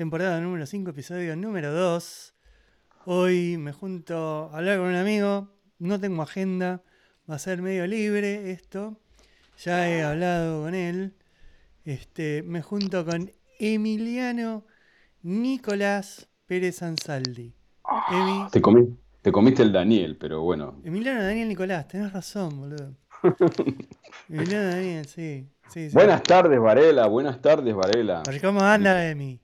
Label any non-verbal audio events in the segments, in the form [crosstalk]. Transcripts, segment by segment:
temporada número 5, episodio número 2. Hoy me junto a hablar con un amigo, no tengo agenda, va a ser medio libre esto. Ya he hablado con él. Este, me junto con Emiliano Nicolás Pérez Ansaldi. Te, comí- te comiste el Daniel, pero bueno. Emiliano Daniel Nicolás, tenés razón, boludo. [laughs] Emiliano Daniel, sí. sí, sí. Buenas tardes, Varela. Buenas tardes, Varela. ¿Cómo anda, Emi?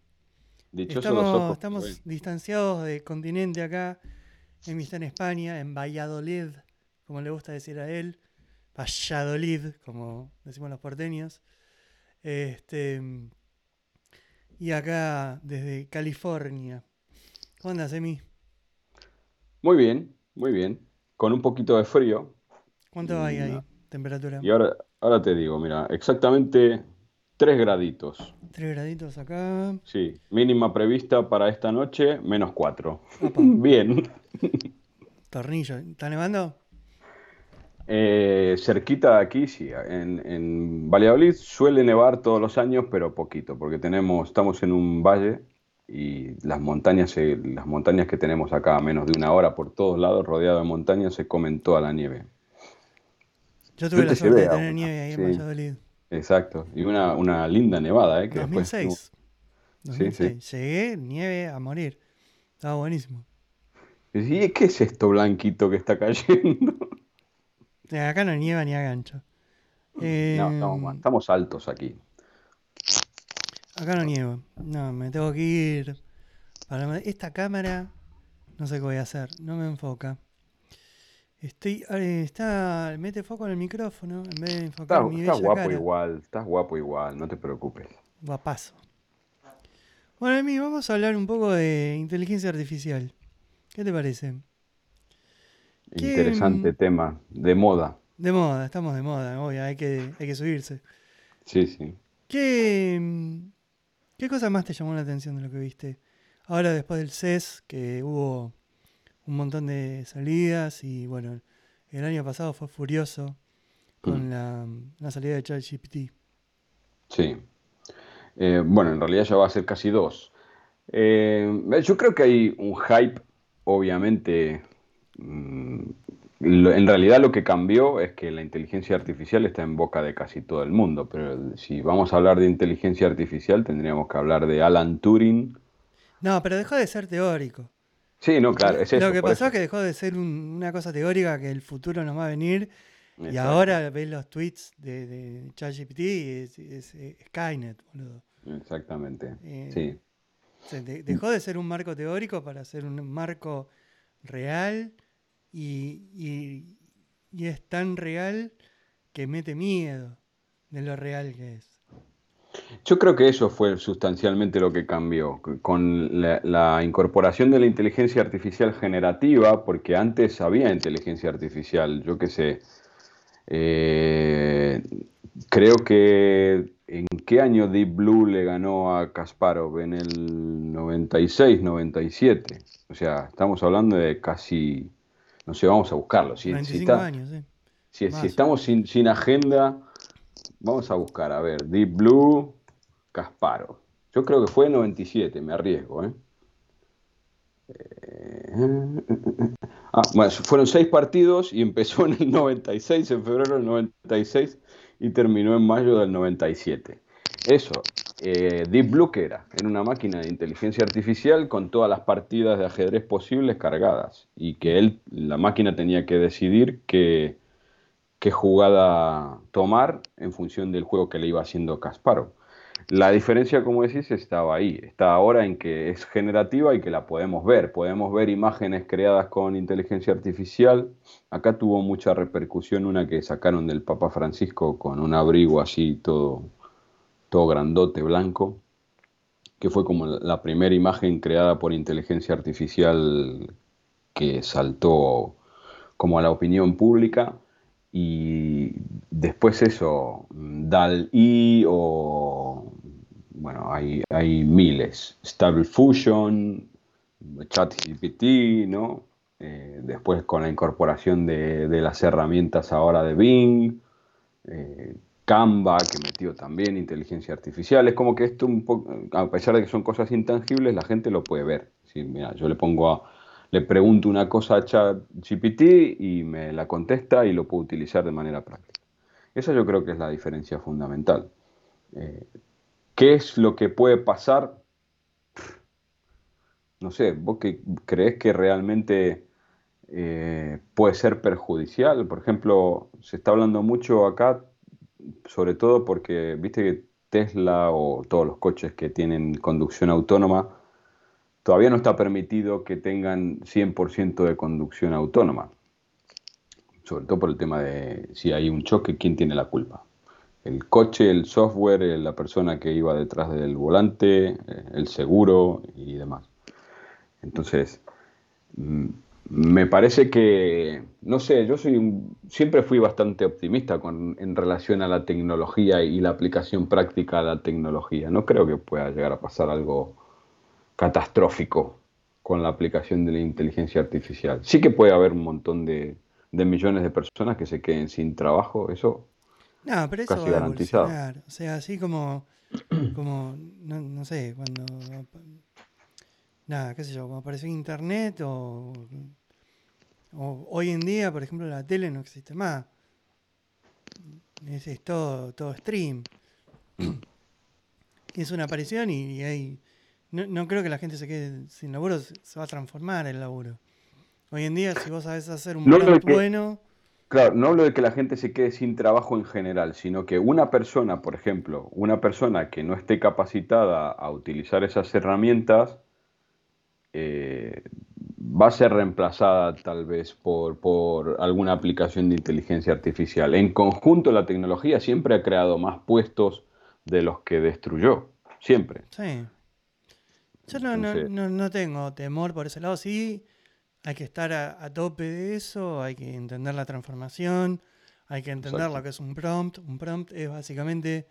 Dichosos los Estamos, ojos. estamos Bueno, distanciados del continente acá. Emi está en España, en Valladolid, como le gusta decir a él. Valladolid, como decimos los porteños. Este, y acá desde California. ¿Cómo andas, Emi? Muy bien, muy bien. Con un poquito de frío. ¿Cuánto hay ahí? No. Temperatura. Y ahora, ahora te digo, mira, exactamente 3 graditos. Tres graditos acá. Sí, mínima prevista para esta noche, menos 4. Apa. [laughs] Bien. Tornillo. ¿Está nevando? Eh, cerquita de aquí, sí. En, en Valladolid suele nevar todos los años, pero poquito, porque tenemos, estamos en un valle y las montañas, las montañas que tenemos acá a menos de una hora por todos lados, rodeado de montañas, se comen toda la nieve. Yo tuve la Suerte de tener nieve ahí en. Valladolid. Exacto. Y una, una linda nevada, ¿eh? Que después 2006. Sí, 2006. Llegué, nieve a morir. Estaba buenísimo. ¿Y qué es esto blanquito que está cayendo? Eh, Acá no nieva ni a gancho. Eh, No, estamos, estamos altos aquí. acá no nieva. No, me tengo que ir. Para... Esta cámara, no sé qué voy a hacer. No me enfoca. Estoy. eh, está. Mete foco en el micrófono en vez de enfocar Estás, mi bella guapo cara. igual, estás guapo igual, no te preocupes. Guapazo. Bueno, Emi, vamos a hablar un poco de inteligencia artificial. ¿Qué te parece? ¿Qué, Interesante mm, tema, de moda. De moda, estamos de moda, obvio, hay que, hay que subirse. Sí, sí. ¿Qué, mm, ¿Qué cosa más te llamó la atención de lo que viste? Ahora después del CES, que hubo un montón de salidas y bueno, el año pasado fue furioso con la, la salida de ChatGPT. Sí. Eh, bueno, en realidad ya va a ser casi dos. Eh, yo creo que hay un hype, obviamente. mm, lo- en realidad lo que cambió es que la inteligencia artificial está en boca de casi todo el mundo, pero si vamos a hablar de inteligencia artificial tendríamos que hablar de Alan Turing. No, pero dejó de ser teórico. Sí, no, claro, es eso. lo que pasó eso. es que dejó de ser un- una cosa teórica que el futuro nos va a venir y ahora ves los tweets de, de ChatGPT y es, es- es Skynet, boludo. Exactamente. Eh, Sí. Se de- dejó de ser un marco teórico para ser un marco real y, y- y es tan real que mete miedo de lo real que es. Yo creo que eso fue sustancialmente lo que cambió, con la, la incorporación de la inteligencia artificial generativa, porque antes había inteligencia artificial, yo qué sé, eh, creo que en qué año Deep Blue le ganó a Kasparov, en el 96, 97, o sea, estamos hablando de casi, no sé, vamos a buscarlo, si, si 25 está- años, si, si estamos sin, sin agenda, vamos a buscar, a ver, Deep Blue, Kasparov. Yo creo que fue en 97, me arriesgo, ¿eh? Eh, Ah, bueno, fueron seis partidos y empezó en el 96, en febrero del 96 y terminó en mayo del 97. Eso, eh, Deep Blue, ¿qué era? Era una máquina de inteligencia artificial con todas las partidas de ajedrez posibles cargadas y que él, la máquina tenía que decidir qué, qué jugada tomar en función del juego que le iba haciendo Kasparov. La diferencia, como decís, estaba ahí. Está ahora en que es generativa y que la podemos ver. Podemos ver imágenes creadas con inteligencia artificial. Acá tuvo mucha repercusión una que sacaron del Papa Francisco con un abrigo así todo, todo grandote, blanco, que fue como la primera imagen creada por inteligencia artificial que saltó como a la opinión pública. Y después eso, DAL-E o, bueno, hay, hay miles, Stable Fusion, ChatGPT, ¿no? Eh, después con la incorporación de, de las herramientas ahora de Bing, eh, Canva, que metió también inteligencia artificial. Es como que esto un poco, a pesar de que son cosas intangibles, la gente lo puede ver. mira, yo le pongo a, le pregunto una cosa a ChatGPT y me la contesta y lo puedo utilizar de manera práctica. Esa yo creo que es la diferencia fundamental. Eh, ¿Qué es lo que puede pasar? No sé, ¿vos qué crees que realmente eh, puede ser perjudicial? Por ejemplo, se está hablando mucho acá, sobre todo porque, viste que Tesla o todos los coches que tienen conducción autónoma, todavía no está permitido que tengan 100% de conducción autónoma. Sobre todo por el tema de si hay un choque, ¿quién tiene la culpa? El coche, el software, eh, la persona que iba detrás del volante, eh, el seguro y demás. Entonces, mm, me parece que, no sé, yo soy siempre fui bastante optimista con, en relación a la tecnología y la aplicación práctica de la tecnología. No creo que pueda llegar a pasar algo catastrófico con la aplicación de la inteligencia artificial. Sí que puede haber un montón de, millones de personas que se queden sin trabajo, eso no, pero eso casi garantizado. O sea, así como, [clears throat] como no, sé, cuando, nada, qué sé yo, como apareció Internet o, hoy en día, por ejemplo, la tele no existe más. Es, todo, todo stream. [clears throat] es una aparición y, y hay no, creo que la gente se quede sin laburo, se va a transformar el laburo. Hoy en día, si vos sabés hacer un no bueno. Claro, no hablo de que la gente se quede sin trabajo en general, sino que una persona, por ejemplo, una persona que no esté capacitada a utilizar esas herramientas, eh, va a ser reemplazada tal vez por, por, alguna aplicación de inteligencia artificial. En conjunto, la tecnología siempre ha creado más puestos de los que destruyó, siempre. Sí. Yo no, no, no, tengo temor por ese lado. Sí, hay que estar a, tope de eso, hay que entender la transformación, hay que entender lo que es un prompt. Un prompt es básicamente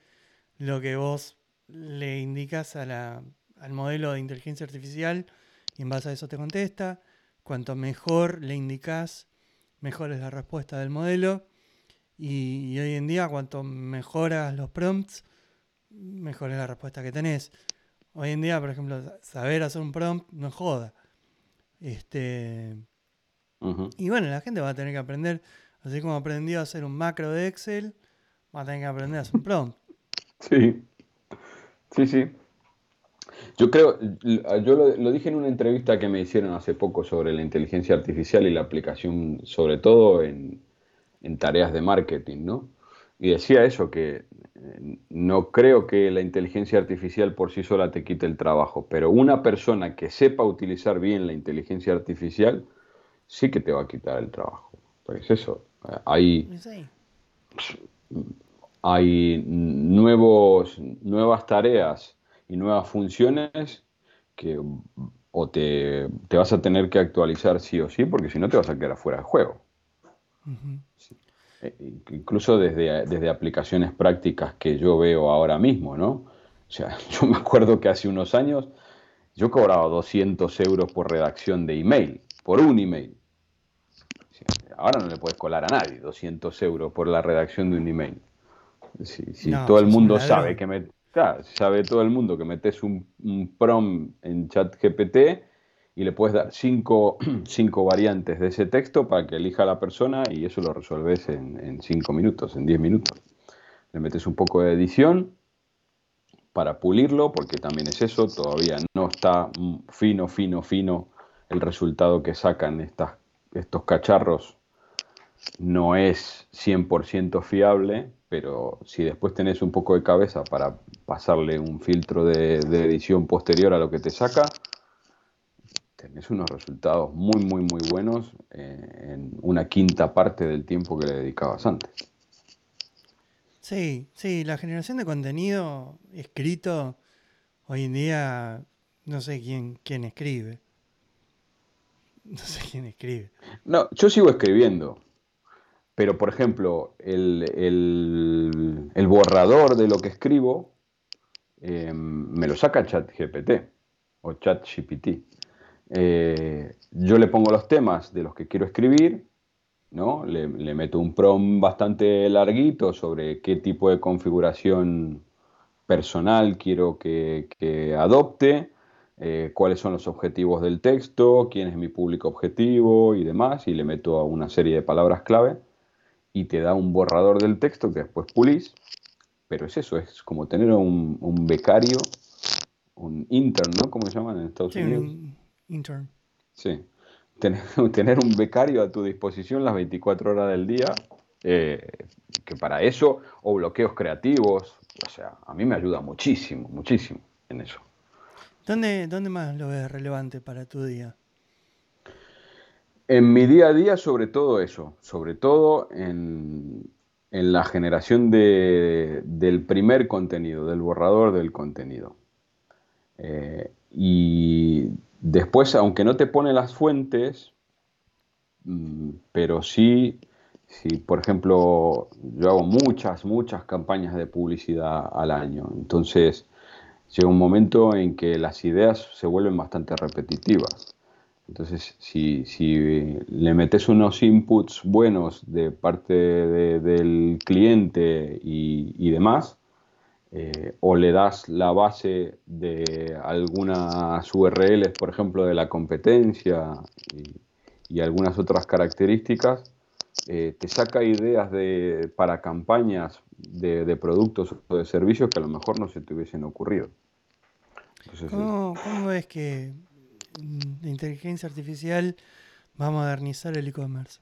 lo que vos le indicas a la, al modelo de inteligencia artificial y en base a eso te contesta. Cuanto mejor le indicas, mejor es la respuesta del modelo. Y, y, hoy en día, cuanto mejoras los prompts, mejor es la respuesta que tenés. Hoy en día, por ejemplo, saber hacer un prompt no es joda. Este, Y bueno, la gente va a tener que aprender, así como aprendió a hacer un macro de Excel, va a tener que aprender a hacer un prompt. Sí, sí, sí. Yo creo, yo lo, dije en una entrevista que me hicieron hace poco sobre la inteligencia artificial y la aplicación, sobre todo en, en tareas de marketing, ¿no? Y decía eso, que no creo que la inteligencia artificial por sí sola te quite el trabajo, pero una persona que sepa utilizar bien la inteligencia artificial sí que te va a quitar el trabajo. Pues eso, hay, hay nuevos, nuevas tareas y nuevas funciones que o te, vas a tener que actualizar sí o sí, porque si no te vas a quedar fuera de juego. Eh, incluso desde, desde aplicaciones prácticas que yo veo ahora mismo, ¿no? O sea, [laughs] yo me acuerdo que hace unos años yo cobraba 200 euros por redacción de email, por un email. Ahora no le puedes colar a nadie 200 euros por la redacción de un email. Si, todo el mundo sabe que me, sabe todo el mundo que metes un, un prom en chat GPT y le puedes dar cinco, [clears throat] cinco, variantes de ese texto para que elija la persona y eso lo resolves en, cinco minutos, en diez minutos. Le metes un poco de edición para pulirlo, porque también es eso, todavía no está fino, fino, fino el resultado que sacan estas, estos cacharros. No es 100% fiable, pero si después tenés un poco de cabeza para pasarle un filtro de edición posterior a lo que te saca, tenés unos resultados muy, muy, muy buenos eh, en una quinta parte del tiempo que le dedicabas antes. Sí, sí, la generación de contenido escrito hoy en día no sé quién, quién escribe. No sé quién escribe. No, yo sigo escribiendo. Pero, por ejemplo, el, borrador de lo que escribo eh, me lo saca ChatGPT o ChatGPT. Eh, yo le pongo los temas de los que quiero escribir ¿no? Le, meto un prom bastante larguito sobre qué tipo de configuración personal quiero que, adopte, eh, cuáles son los objetivos del texto, quién es mi público objetivo y demás, y le meto una serie de palabras clave y te da un borrador del texto que después pulís, pero es eso, es como tener un, un becario, un intern, ¿no? ¿Cómo se llaman en Estados Unidos? Un intern. Sí, [laughs] tener, un becario a tu disposición las 24 horas del día, eh, que para eso, o bloqueos creativos, o sea, a mí me ayuda muchísimo, muchísimo en eso. ¿Dónde, dónde más lo ves relevante para tu día? En mi día a día, sobre todo eso, sobre todo en, la generación del primer contenido, del borrador del contenido. Eh, y Después, aunque no te pone las fuentes, mm, pero sí, si por ejemplo, yo hago muchas, muchas campañas de publicidad al año. Entonces, llega un momento en que las ideas se vuelven bastante repetitivas. Entonces, si, le metes unos inputs buenos de parte del cliente y demás, eh, o le das la base de algunas URLs, por ejemplo, de la competencia y, algunas otras características, eh, te saca ideas de, para campañas de, productos o de servicios que a lo mejor no se te hubiesen ocurrido. ¿Cómo, ¿Cómo es que la inteligencia artificial va a modernizar el e-commerce?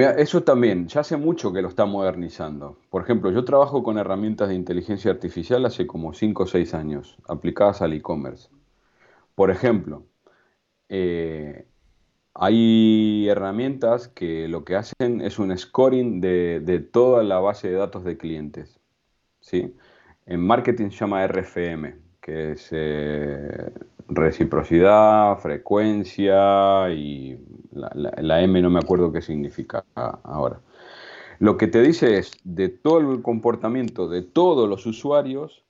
Eso también, ya hace mucho que lo está modernizando. Por ejemplo, yo trabajo con herramientas de inteligencia artificial hace como 5 o 6 años, aplicadas al e-commerce. Por ejemplo, eh, hay herramientas que lo que hacen es un scoring de, toda la base de datos de clientes. ¿sí? En marketing se llama RFM, que es eh, reciprocidad, frecuencia y la, M no me acuerdo qué significa ahora. Lo que te dice es de todo el comportamiento de todos los usuarios,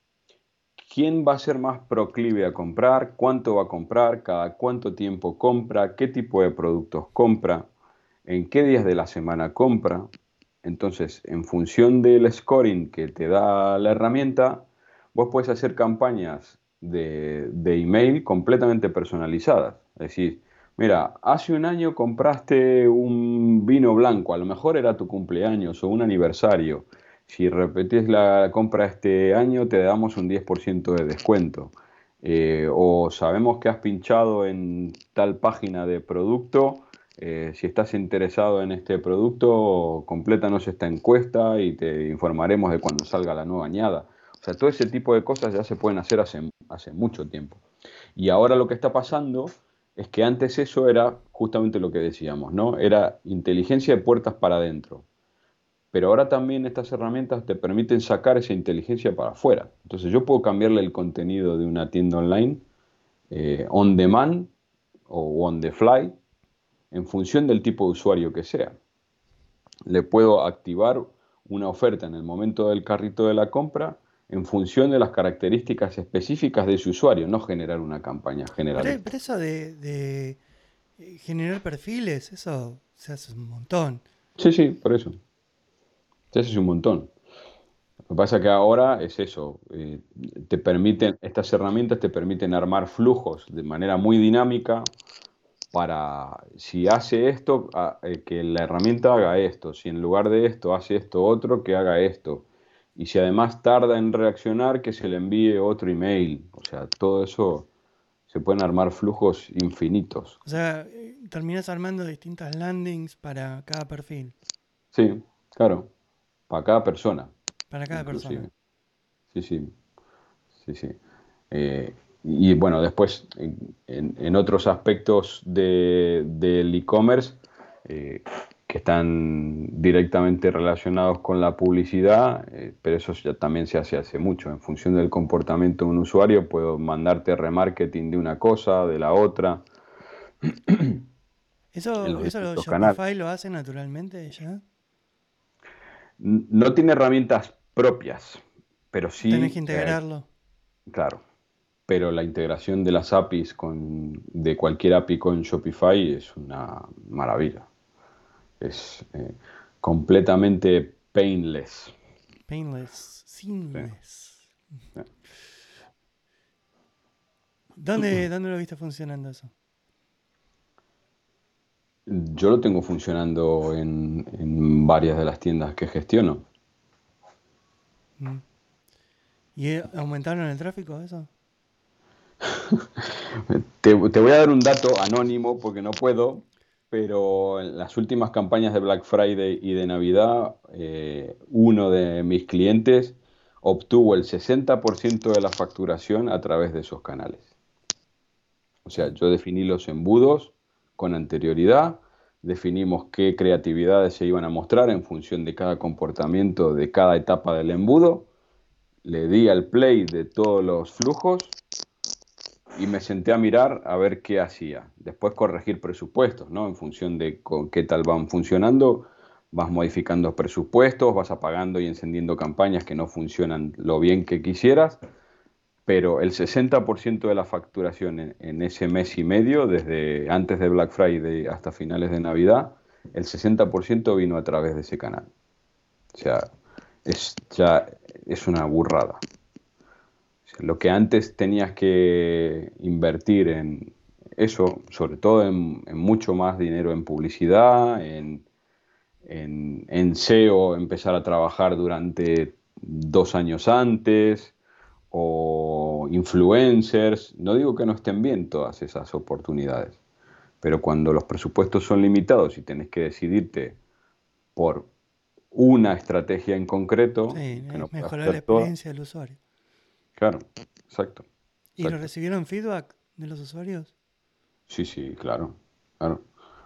quién va a ser más proclive a comprar, cuánto va a comprar, cada cuánto tiempo compra, qué tipo de productos compra, en qué días de la semana compra. Entonces, en función del scoring que te da la herramienta, vos puedes hacer campañas de, de email completamente personalizadas. Es decir, Mira, hace un año compraste un vino blanco, a lo mejor era tu cumpleaños o un aniversario. Si repetís la compra este año, te damos un 10% de descuento. Eh, o sabemos que has pinchado en tal página de producto. Eh, si estás interesado en este producto, complétanos esta encuesta y te informaremos de cuando salga la nueva añada. O sea, todo ese tipo de cosas ya se pueden hacer hace, hace mucho tiempo. Y ahora lo que está pasando es que antes eso era justamente lo que decíamos, ¿no? Era inteligencia de puertas para adentro. Pero ahora también estas herramientas te permiten sacar esa inteligencia para afuera. Entonces yo puedo cambiarle el contenido de una tienda online eh, on demand o on the fly en función del tipo de usuario que sea. Le puedo activar una oferta en el momento del carrito de la compra en función de las características específicas de su usuario, no generar una campaña general. Pero, eso de, eh, generar perfiles, eso se hace un montón. Sí, sí, por eso. Se hace un montón. Lo que pasa es que ahora es eso, eh, te permiten, estas herramientas te permiten armar flujos de manera muy dinámica para, si hace esto, eh, que la herramienta haga esto, si en lugar de esto hace esto otro, que haga esto y si además tarda en reaccionar, que se le envíe otro email. O sea, todo eso se pueden armar flujos infinitos. O sea, terminas armando distintas landings para cada perfil. Sí, claro, para cada persona. Para cada persona. Sí, sí, sí, sí. Eh, y bueno, después en, otros aspectos del e-commerce, eh, que están directamente relacionados con la publicidad, eh, pero eso ya también se hace hace mucho. En función del comportamiento de un usuario, puedo mandarte remarketing de una cosa, de la otra. [clears throat] ¿Eso, Shopify lo hace naturalmente ya? No tiene herramientas propias, pero sí. Tienes que integrarlo. claro. pero la integración de las APIs con, de cualquier API con Shopify es una maravilla. Es eh, completamente painless. Painless, seamless. ¿Dónde, ¿Dónde lo viste funcionando eso? Yo lo tengo funcionando en, varias de las tiendas que gestiono. Mm. ¿Y aumentaron el tráfico eso? [laughs] te, voy a dar un dato anónimo porque no puedo, pero en las últimas campañas de Black Friday y de Navidad, eh, uno de mis clientes obtuvo el 60% de la facturación a través de esos canales. O sea, yo definí los embudos con anterioridad, definimos qué creatividades se iban a mostrar en función de cada comportamiento de cada etapa del embudo, le di al play de todos los flujos y me senté a mirar a ver qué hacía. Después corregir presupuestos, ¿no? En función de con qué tal van funcionando, vas modificando presupuestos, vas apagando y encendiendo campañas que no funcionan lo bien que quisieras pero el 60% de la facturación en, ese mes y medio, desde antes de Black Friday hasta finales de Navidad, el 60% vino a través de ese canal. O sea, es, ya es una burrada. Lo que antes tenías que invertir en eso, sobre todo en, mucho más dinero en publicidad, en, en SEO, empezar a trabajar durante dos años antes, o influencers. No digo que no estén bien todas esas oportunidades, pero cuando los presupuestos son limitados y tenés que decidirte por una estrategia en concreto, mejorar la experiencia del usuario. Claro, exacto, ¿Y lo recibieron feedback de los usuarios? Sí, sí, claro, claro.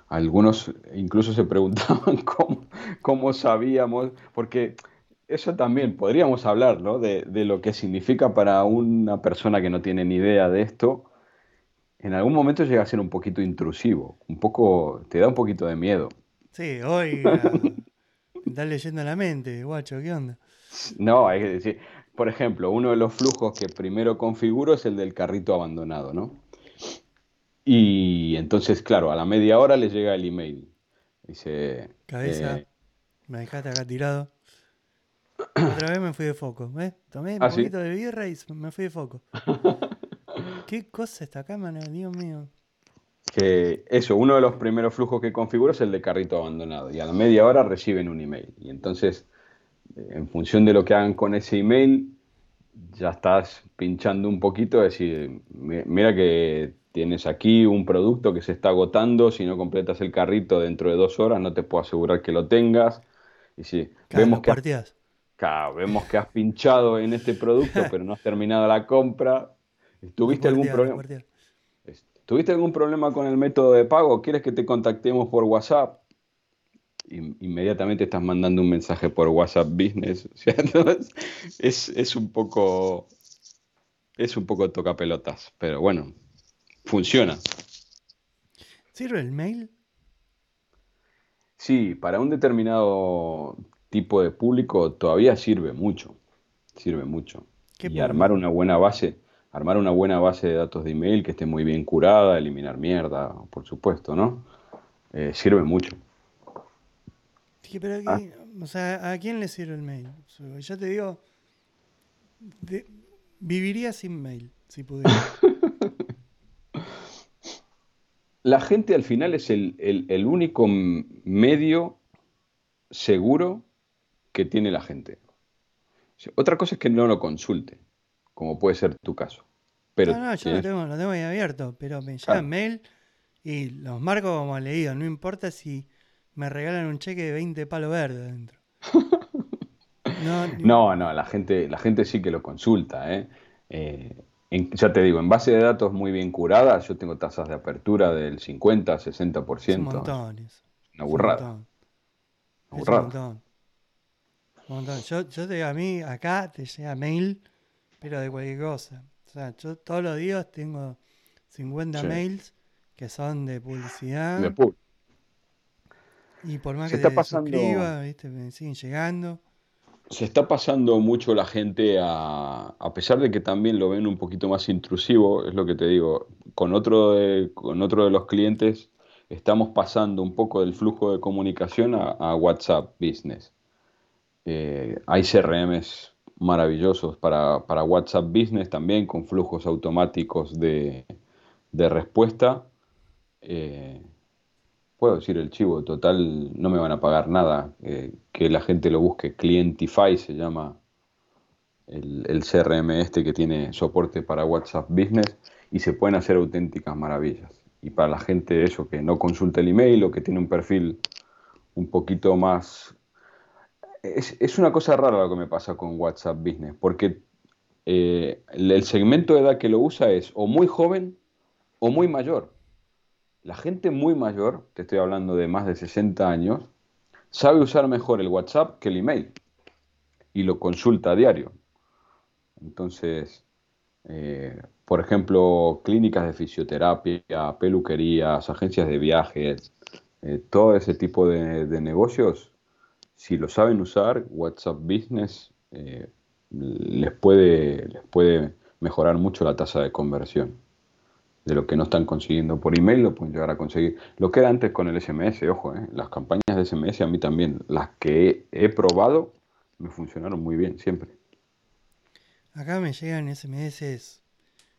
Algunos incluso se [laughs] preguntaban cómo, cómo sabíamos, porque eso también podríamos hablar, ¿no? De, lo que significa para una persona que no tiene ni idea de esto. En algún momento llega a ser un poquito intrusivo, un poco, te da un poquito de miedo. Sí, hoy [laughs] estás leyendo la mente, guacho, ¿qué onda? No, hay que decir, por ejemplo, uno de los flujos que primero configuro es el del carrito abandonado, ¿no? Y entonces, claro, a la media hora le llega el email. Dice... Cabeza, eh, me dejaste acá tirado. Otra vez me fui de foco, ¿ves? Tomé un ah, poquito de birra y me fui de foco. [laughs] ¿Qué cosa esta cámara, Dios mío? Que eso, uno de los primeros flujos que configuro es el de carrito abandonado. Y a la media hora reciben un email. Y entonces, eh, en función de lo que hagan con ese email, ya estás pinchando un poquito, decir, mira que tienes aquí un producto que se está agotando, si no completas el carrito dentro de dos horas, no te puedo asegurar que lo tengas. Y si vemos que vemos que has pinchado en este producto, pero no has terminado la compra. ¿Tuviste algún problema? ¿Tuviste algún problema con el método de pago? ¿Quieres que te contactemos por WhatsApp? Inmediatamente estás mandando un mensaje por WhatsApp Business. [laughs] es, es, un poco. Es un poco toca pelotas, pero bueno, funciona. ¿Sirve el mail? Sí, para un determinado tipo de público todavía sirve mucho. Sirve mucho. Y armar una buena base, armar una buena base de datos de email que esté muy bien curada, eliminar mierda, por supuesto, ¿no? Eh, sirve mucho. Pero ah. o sea, ¿a quién le sirve el mail? ya te digo, viviría sin mail, si pudiera. [laughs] La gente al final es el, el único medio seguro que tiene la gente. Otra cosa es que no lo consulte, como puede ser tu caso. Pero no, no, yo lo tengo, lo tengo ahí abierto, pero me llega mail y los marco como leído. No importa si me regalan un cheque de 20 palos verdes adentro. [laughs] no, no, la gente, la gente sí que lo consulta. ¿eh? Eh, ya te digo, en base de datos muy bien curadas, yo tengo tasas de apertura del 50, 60%. Es un montón. Una burrada. Una burrada. Yo, yo te digo, a mí acá te llega mail, pero de cualquier cosa. O sea, yo todos los días tengo 50 mails que son de publicidad. Y por más que te suscriba, ¿viste? me siguen llegando. se está pasando mucho la gente a, a pesar de que también lo ven un poquito más intrusivo, es lo que te digo, con otro de, con otro de los clientes estamos pasando un poco del flujo de comunicación a, WhatsApp Business. Eh, hay CRMs maravillosos para, WhatsApp Business también, con flujos automáticos de, respuesta. Eh, puedo decir el chivo, total, no me van a pagar nada. Eh, que la gente lo busque. Clientify se llama el, CRM este que tiene soporte para WhatsApp Business y se pueden hacer auténticas maravillas. Y para la gente eso, que no consulta el email o que tiene un perfil un poquito más... Es, es una cosa rara lo que me pasa con WhatsApp Business, porque eh, el segmento de edad que lo usa es o muy joven o muy mayor. La gente muy mayor, te estoy hablando de más de 60 años, sabe usar mejor el WhatsApp que el email y lo consulta a diario. Entonces, eh, por ejemplo, clínicas de fisioterapia, peluquerías, agencias de viajes, eh, todo ese tipo de, negocios, si lo saben usar, WhatsApp Business eh, les, puede, les puede mejorar mucho la tasa de conversión de lo que no están consiguiendo por email, lo pueden llegar a conseguir. Lo que era antes con el SMS, ojo, eh, las campañas de SMS a mí también, las que he, probado, me funcionaron muy bien, siempre. Acá me llegan SMS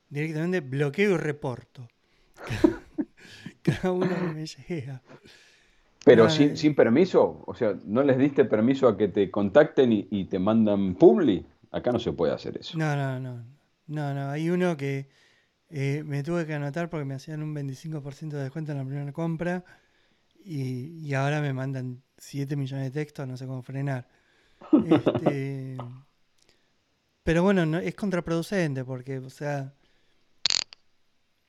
directamente bloqueo y reporto. [laughs] Cada uno me llega. Pero sin, sin, permiso, o sea, ¿no les diste permiso a que te contacten y, te mandan publi? Acá no se puede hacer eso. No, no, no. No, no. Hay uno que eh, me tuve que anotar porque me hacían un 25% de descuento en la primera compra y, ahora me mandan 7 millones de textos, no sé cómo frenar. Este, pero bueno, no, es contraproducente porque, o sea,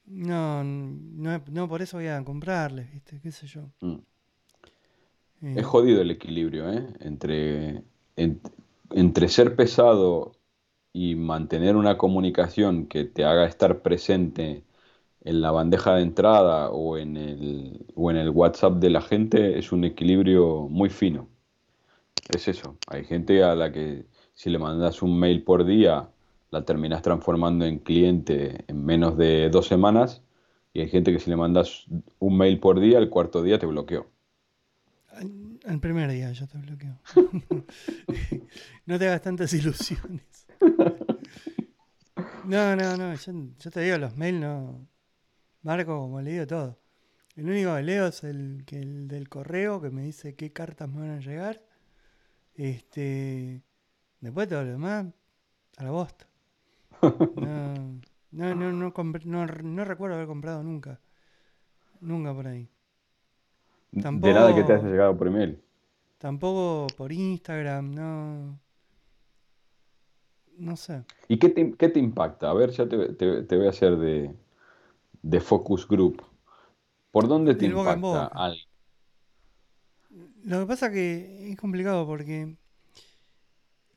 no, no, por eso voy a comprarles, ¿viste? ¿Qué sé yo? Mm. Eh, es jodido el equilibrio, ¿eh? Entre, entre ser pesado y mantener una comunicación que te haga estar presente en la bandeja de entrada o en el, o en el WhatsApp de la gente es un equilibrio muy fino. Es eso. Hay gente a la que si le mandas un mail por día, la terminas transformando en cliente en menos de dos semanas. Y hay gente que si le mandas un mail por día, el cuarto día te bloqueó. El primer día ya te bloqueó. [laughs] [laughs] no te hagas tantas ilusiones. No, no, no. Yo, te digo, los mails no. Marco como le digo todo. El único que leo es el, que el del correo que me dice qué cartas me van a llegar. Este. Después todo lo demás, a la bosta. [laughs] No, no, no, no, recuerdo haber comprado nunca. Nunca por ahí. Tampoco, de nada que te haya llegado por email. Tampoco por Instagram, no. No sé. ¿Y qué te, impacta? A ver, ya te, voy a hacer de, focus group. ¿Por dónde te impacta algo? Lo que pasa que es complicado porque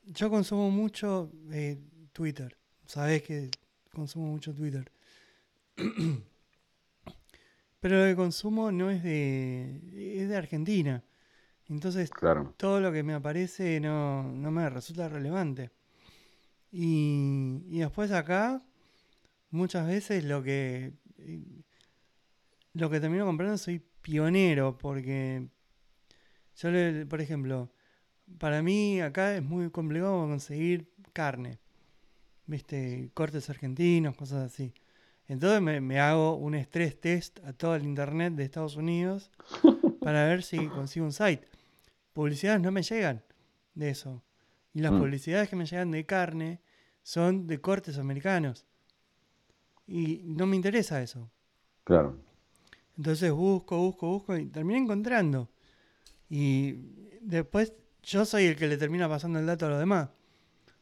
yo consumo mucho eh, Twitter. Sabes que consumo mucho Twitter. [clears throat] Pero lo que consumo no es de, es de Argentina. Entonces, todo lo que me aparece no, no me resulta relevante. Y, después acá, muchas veces lo que, lo que termino comprando soy pionero, porque yo, por ejemplo, para mí acá es muy complicado conseguir carne, viste, cortes argentinos, cosas así. Entonces me, me hago un estrés test a todo el internet de Estados Unidos [laughs] para ver si consigo un site. Publicidades no me llegan de eso. Y las mm. publicidades que me llegan de carne son de cortes americanos. Y no me interesa eso. Claro. Entonces busco, busco, busco y termino encontrando. Y después yo soy el que le termina pasando el dato a los demás.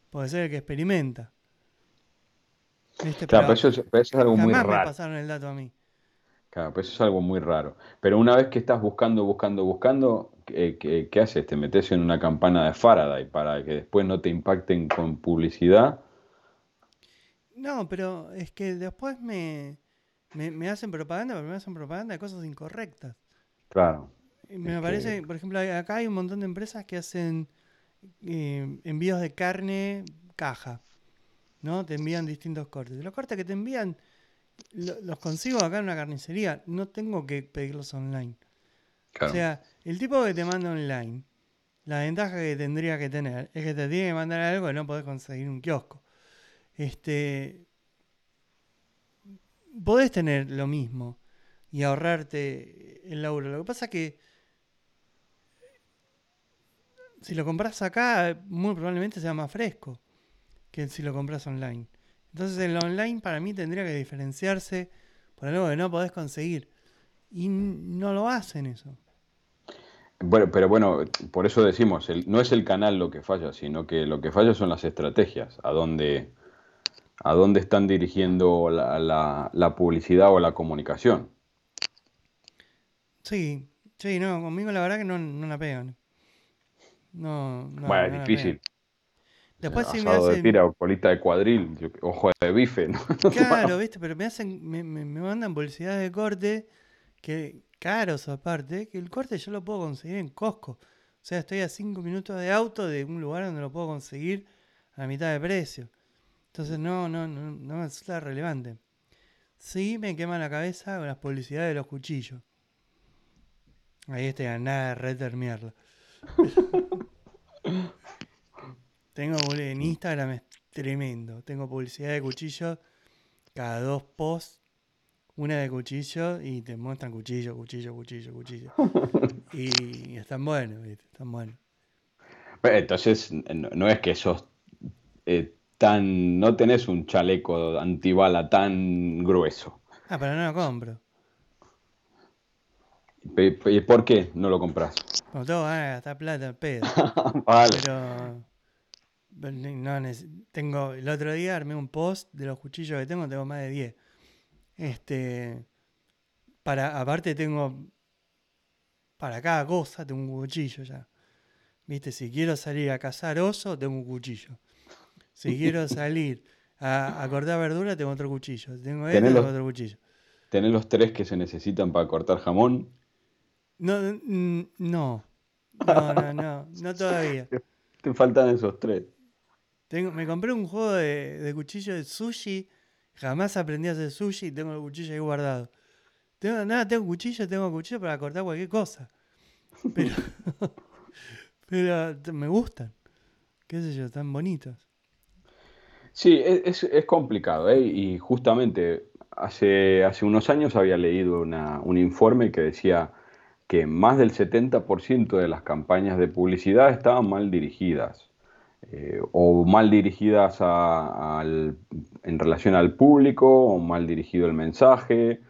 Puede ser el que experimenta. Claro, pero, eso, es, algo muy raro. me pasaron el dato a mí. Claro, pero eso es algo muy raro. Pero una vez que estás buscando, buscando, buscando, ¿qué, qué haces? Te metes en una campana de Faraday para que después no te impacten con publicidad no, pero es que después me, me, hacen propaganda, pero me hacen propaganda de cosas incorrectas. Claro. Me parece, por ejemplo, acá hay un montón de empresas que hacen eh, envíos de carne, caja. ¿No? Te envían distintos cortes. Los cortes que te envían los consigo acá en una carnicería. No tengo que pedirlos online. O sea, el tipo que te manda online, la ventaja que tendría que tener es que te tiene que mandar algo que no podés conseguir en un kiosco. Este. Podés tener lo mismo y ahorrarte el laburo. Lo que pasa que si lo compras acá, muy probablemente sea más fresco que si lo compras online. Entonces el online para mí tendría que diferenciarse por algo que no podés conseguir. Y no lo hacen eso. Bueno, pero bueno, por eso decimos, no es el canal lo que falla, sino que lo que falla son las estrategias, a dónde, a dónde están dirigiendo la publicidad o la comunicación. Sí, sí, no, conmigo la verdad que no, no la pegan. No, no bueno, es difícil. Después sí me hacen... de tira, colita de cuadril, ojo de bife, ¿no? [laughs] Claro, viste, pero me hacen, me, me, mandan publicidad de corte, que caros aparte, que el corte yo lo puedo conseguir en Costco. O sea, estoy a cinco minutos de auto de un lugar donde lo puedo conseguir a la mitad de precio. Entonces no, no, no, no me resulta relevante. Sí me quema la cabeza con las publicidades de los cuchillos. Ahí estoy a nada de retermiarlo. [laughs] Tengo en Instagram es tremendo. Tengo publicidad de cuchillos cada dos posts. Una de cuchillo y te muestran cuchillo, cuchillo, cuchillo, cuchillo. [laughs] y están buenos, ¿viste? Están buenos. Entonces, no es que sos eh, tan. No tenés un chaleco antibala tan grueso. Ah, pero no lo compro. ¿Y por qué no lo compras? Como todo ganas de gastar plata, pedo. [laughs] vale. Pero no, tengo, el otro día armé un post de los cuchillos que tengo, tengo más de 10. Este, para, aparte tengo, para cada cosa tengo un cuchillo ya. Viste, si quiero salir a cazar oso, tengo un cuchillo. Si quiero salir a, cortar verdura, tengo otro cuchillo. Tengo este, tengo otro cuchillo. ¿Tenés los tres que se necesitan para cortar jamón? No, no, no, no, no, no todavía. [laughs] Te faltan esos tres. Tengo, me compré un juego de, de cuchillo de sushi. Jamás aprendí a hacer sushi y tengo el cuchillo ahí guardado. Tengo, nada, tengo cuchillo, tengo cuchillo para cortar cualquier cosa. Pero, [laughs] pero me gustan. Qué sé yo, tan bonitos. Sí, es, es complicado, ¿eh? Y justamente hace, hace unos años había leído una, un informe que decía que más del 70% de las campañas de publicidad estaban mal dirigidas. Eh, o mal dirigidas en relación al público, o mal dirigido el mensaje.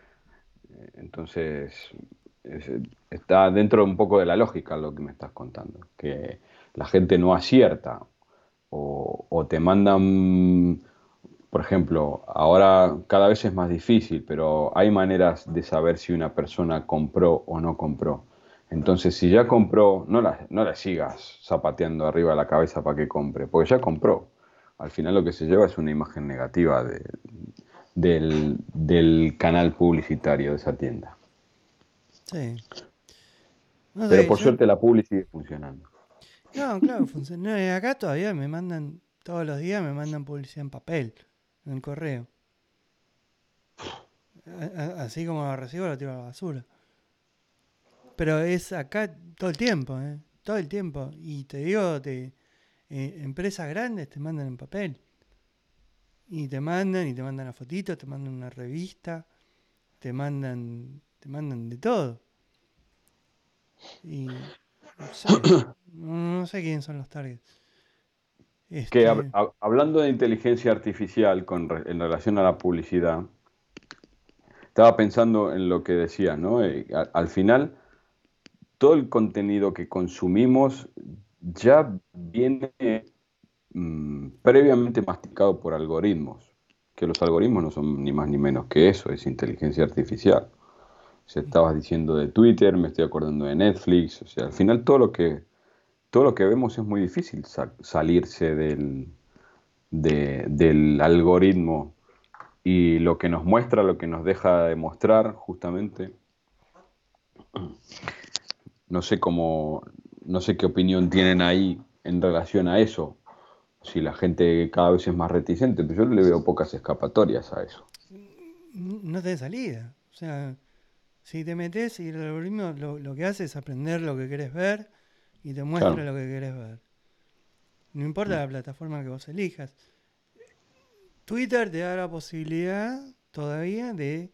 Entonces, está dentro un poco de la lógica lo que me estás contando, que la gente no acierta o, o te mandan, por ejemplo, ahora cada vez es más difícil, pero hay maneras de saber si una persona compró o no compró. Entonces, si ya compró, no la, no la sigas zapateando arriba de la cabeza para que compre, porque ya compró. Al final lo que se lleva es una imagen negativa del, canal publicitario de esa tienda. Sí. Pero por suerte la publicidad sigue funcionando. No, claro, funciona. Acá todavía me mandan, todos los días me mandan publicidad en papel, en el correo. Así como lo recibo, lo tiro a la basura. Pero es acá todo el tiempo, ¿eh? Todo el tiempo. Y te digo, te, eh, empresas grandes te mandan en papel. Y te mandan, y te mandan a fotitos, te mandan una revista, te mandan, te mandan de todo. Y no sé, quién son los targets. Que este hablando de inteligencia artificial con en relación a la publicidad, estaba pensando en lo que decía, ¿no? Eh, al final todo el contenido que consumimos ya viene mm, previamente masticado por algoritmos, que los algoritmos no son ni más ni menos que eso, es inteligencia artificial. Se estabas diciendo de Twitter, me estoy acordando de Netflix, o sea, al final todo lo que todo lo que vemos es muy difícil salirse del, del algoritmo y lo que nos muestra, lo que nos deja de mostrar, justamente no sé cómo, no sé qué opinión tienen ahí, en relación a eso. Si la gente cada vez es más reticente, pero yo le veo pocas escapatorias a eso. No te salida. O sea, si te metes y el algoritmo lo, que hace es aprender lo que querés ver y te muestra lo que querés ver. No importa la plataforma que vos elijas. Twitter te da la posibilidad todavía de,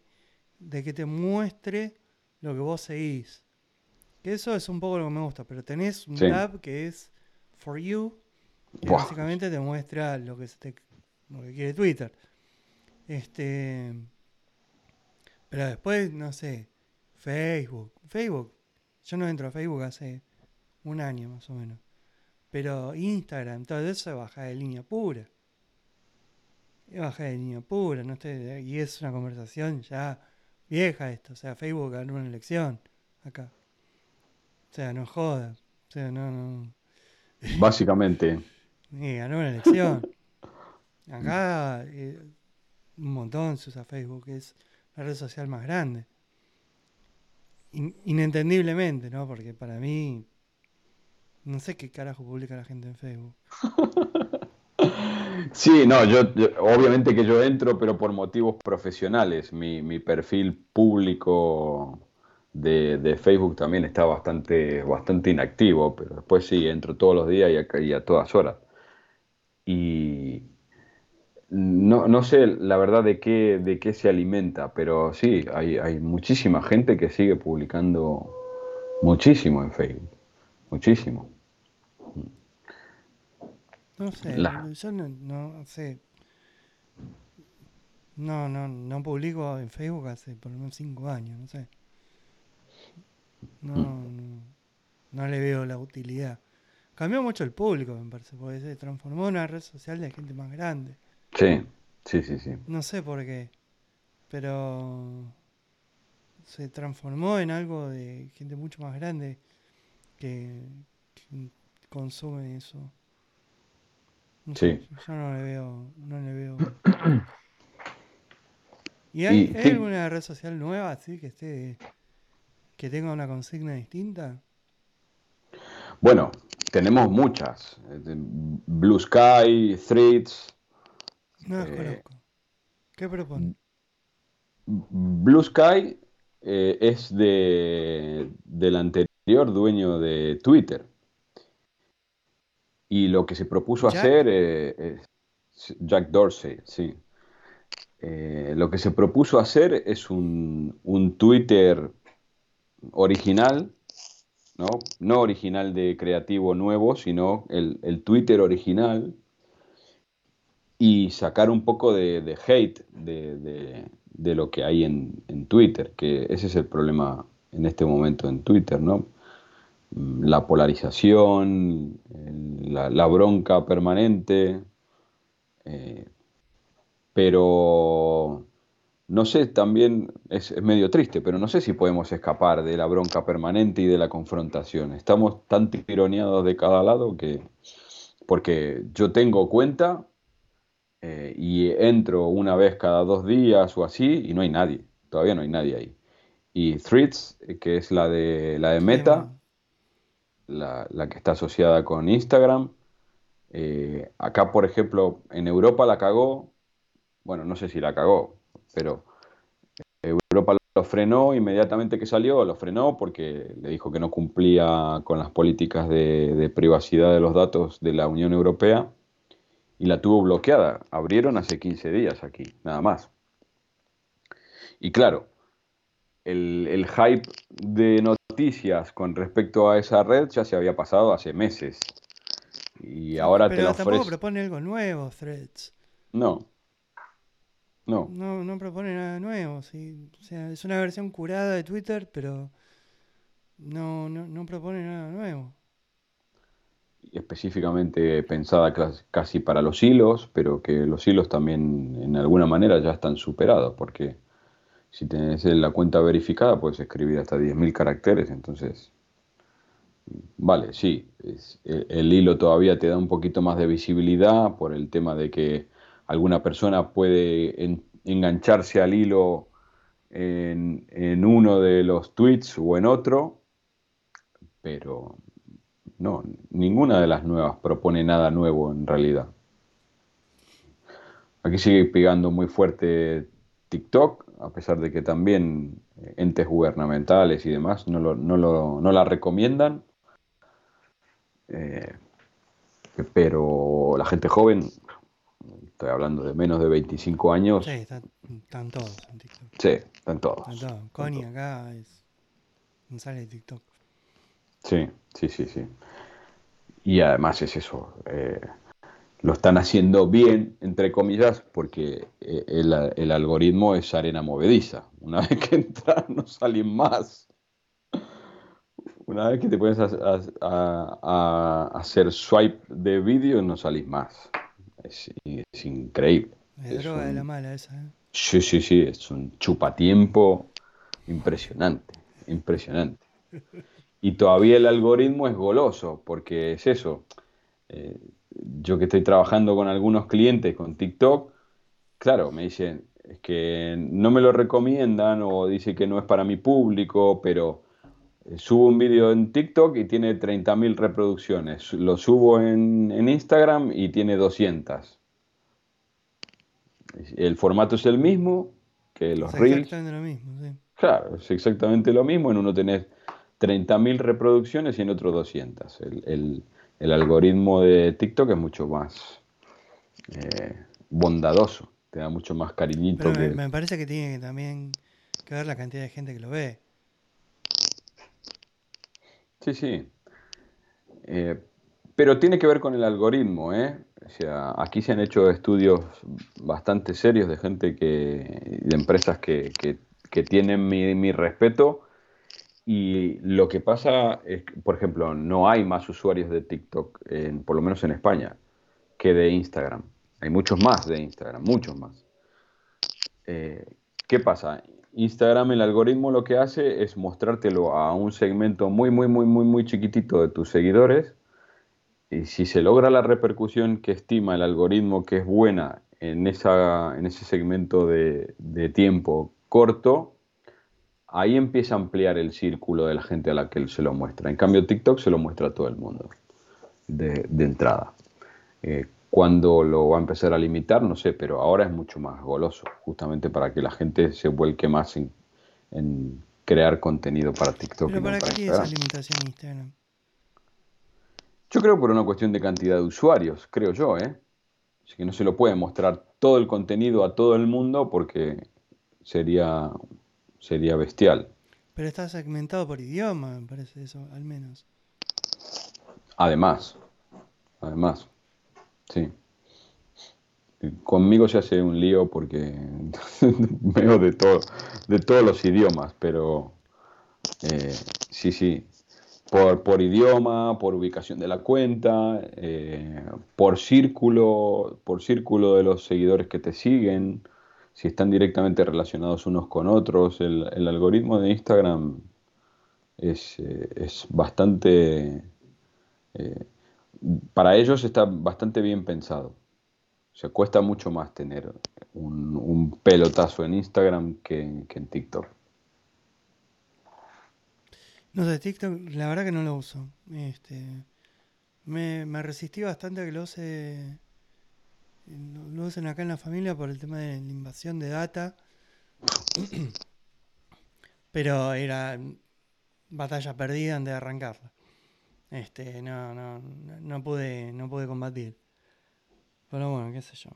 que te muestre lo que vos seguís. Que eso es un poco lo que me gusta, pero tenés un tab que es For You, que básicamente te muestra lo que, lo que quiere Twitter. Este, pero después, no sé, Facebook. Facebook. Yo no entro a Facebook hace un año más o menos. Pero Instagram, todo eso es baja de línea pura. Es baja de línea pura, no y es una conversación ya vieja esto. O sea, Facebook ganó una elección acá. O sea, no jodas. O sea, no, no. Básicamente. Sí, ganó una elección. Acá eh, un montón se usa Facebook, es la red social más grande inentendiblemente, ¿no? Porque para mí, no sé qué carajo publica la gente en Facebook. [laughs] Sí, no, yo, obviamente que yo entro, pero por motivos profesionales. Mi, mi perfil público de, Facebook también está bastante, bastante inactivo, pero después sí, entro todos los días y y a todas horas. Y, no, no sé la verdad de qué, de qué se alimenta, pero sí, hay, hay muchísima gente que sigue publicando muchísimo en Facebook. Muchísimo. No sé, yo no, no, sé. No, no, no publico en Facebook hace por lo menos cinco años, no sé. No, no, no le veo la utilidad. Cambió mucho el público, me parece, porque se transformó en una red social de gente más grande. Sí, sí, sí, sí. No sé por qué, pero se transformó en algo de gente mucho más grande que, consume eso. sí. yo no le veo, no le veo. [clears throat] ¿Y hay, alguna red social nueva así que esté que tenga una consigna distinta? Bueno, tenemos muchas. Blue Sky, Threads, no eh, ¿Qué propone? Blue Sky eh, es de, del anterior dueño de Twitter. Y lo que se propuso hacer eh, es Jack Dorsey, sí. lo que se propuso hacer es un, un Twitter original, ¿no? no original de creativo nuevo, sino el, el Twitter original, y sacar un poco de, hate de, lo que hay en, Twitter, que ese es el problema en este momento en Twitter, ¿no? Mm, la polarización, la, bronca permanente, eh, pero no sé, también es, es, medio triste, pero no sé si podemos escapar de la bronca permanente y de la confrontación. Estamos tan tironeados de cada lado que, porque yo tengo cuenta eh, y entro una vez cada dos días o así y no hay nadie, todavía no hay nadie ahí. Y Threads, eh, que es la de, la de Meta, la, que está asociada con Instagram, eh, acá por ejemplo en Europa la cagó, bueno, no sé si la cagó, pero Europa lo frenó inmediatamente que salió, lo frenó porque le dijo que no cumplía con las políticas de privacidad de los datos de la Unión Europea y la tuvo bloqueada. Abrieron hace 15 días aquí, nada más. Y claro, el, hype de noticias con respecto a esa red ya se había pasado hace meses. Y ahora te la ofrece. tampoco propone algo nuevo, Threads. No. No. No, no propone nada nuevo. O sea, es una versión curada de Twitter, pero no, no, no propone nada nuevo específicamente pensada casi para los hilos, pero que los hilos también en alguna manera ya están superados, porque si tenés la cuenta verificada puedes escribir hasta 10.000 caracteres, entonces, vale, sí, el, hilo todavía te da un poquito más de visibilidad por el tema de que alguna persona puede engancharse al hilo en, en uno de los tweets o en otro, pero No, ninguna de las nuevas propone nada nuevo en realidad. Aquí sigue pegando muy fuerte TikTok, a pesar de que también entes gubernamentales y demás no, lo, no, lo, no la recomiendan. Eh, pero la gente joven, estoy hablando de menos de 25 años. Sí, están, están todos en TikTok. Sí, están todos. Están todos. Connie acá es. No sale de TikTok. Sí, sí, sí, sí. Y además es eso. eh, lo están haciendo bien, entre comillas, porque eh, el, el algoritmo es arena movediza. Una [laughs] vez que entras, no salen más. Una vez que te pones a, a- a- a hacer swipe de vídeo, no salís más. Es, es increíble. Es Es droga de la mala esa, ¿eh? Sí, sí, sí, es un chupatiempo impresionante, impresionante. [laughs] Y todavía el algoritmo es goloso, porque es eso. eh, yo que estoy trabajando con algunos clientes con TikTok, claro, me dicen, es que no me lo recomiendan o dice que no es para mi público, pero eh, subo un vídeo en TikTok y tiene 30.000 reproducciones. Lo subo en, en Instagram y tiene 200. El formato es el mismo que los Es Reels. exactamente lo mismo, sí. Claro, es exactamente lo mismo. En uno tenés 30.000 reproducciones y en otro 200. El, el- el algoritmo de TikTok es mucho más eh, bondadoso. Te da mucho más cariñito Pero me, que... me parece que tiene que también que ver la cantidad de gente que lo ve. Sí, sí. Eh, pero tiene que ver con el algoritmo, ¿eh? O sea, aquí se han hecho estudios bastante serios de gente que, de empresas que, que- que tienen mi, mi respeto y lo que pasa es, que, por ejemplo, no hay más usuarios de TikTok, en- por lo menos en España, que de Instagram. Hay muchos más de Instagram, muchos más. Eh, ¿Qué pasa? Instagram, el algoritmo lo que hace es mostrártelo a un segmento muy, muy, muy, muy, muy chiquitito de tus seguidores. Y si se logra la repercusión que estima el algoritmo que es buena en, esa, en ese segmento de, de tiempo corto, ahí empieza a ampliar el círculo de la gente a la que él se lo muestra. En cambio, TikTok se lo muestra a todo el mundo de, de entrada. Eh, ¿Cuándo lo va a empezar a limitar? No sé, pero ahora es mucho más goloso, justamente para que la gente se vuelque más en, en crear contenido para TikTok. Pero no ¿para qué tiene esa Instagram. limitación Instagram? Yo creo por una cuestión de cantidad de usuarios, creo yo, ¿eh? Así que no se lo puede mostrar todo el contenido a todo el mundo porque sería, sería bestial. Pero está segmentado por idioma, me parece eso, al menos. Además, además, sí. Conmigo se hace un lío porque [laughs] veo de todo, de todos los idiomas, pero eh, sí, sí. Por, por idioma, por ubicación de la cuenta, eh, por círculo, por círculo de los seguidores que te siguen, si están directamente relacionados unos con otros. El, algoritmo de Instagram es, eh, es bastante eh, para ellos está bastante bien pensado. O sea, cuesta mucho más tener un, pelotazo en Instagram que, que en TikTok. No sé, TikTok, la verdad que no lo uso. Este, me, me resistí bastante a que lo use, lo, usen acá en la familia por el tema de la invasión de data. [clears throat] Pero era batalla perdida antes de arrancarla. Este, no, no, no pude, no pude combatir. Pero bueno, qué sé yo.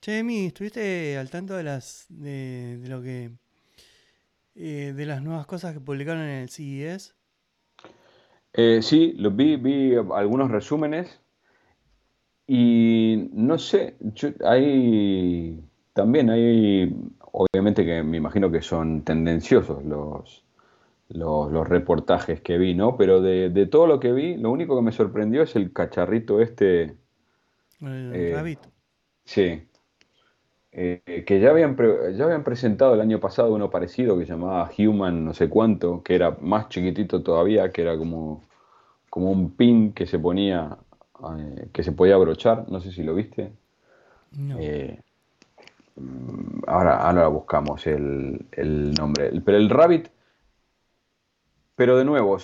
Che, Emi, ¿estuviste al tanto de las de, lo que eh, de las nuevas cosas que publicaron en el CES? Eh, sí, lo vi, vi algunos resúmenes y no sé, yo- hay también hay, obviamente que me imagino que son tendenciosos los, los, los reportajes que vi, ¿no? Pero de, de todo lo que vi, lo único que me sorprendió es el cacharrito este. El Eh, Rabbit. Sí. Eh, que ya habían, pre- ya habían presentado el año pasado uno parecido que se llamaba Human no sé cuánto, que era más chiquitito todavía, que era como, como un pin que se ponía, eh, que se podía abrochar, no sé si lo viste. No. Eh, mm, ahora, ahora buscamos el, el nombre. Pero el Rabbit pero de nuevo,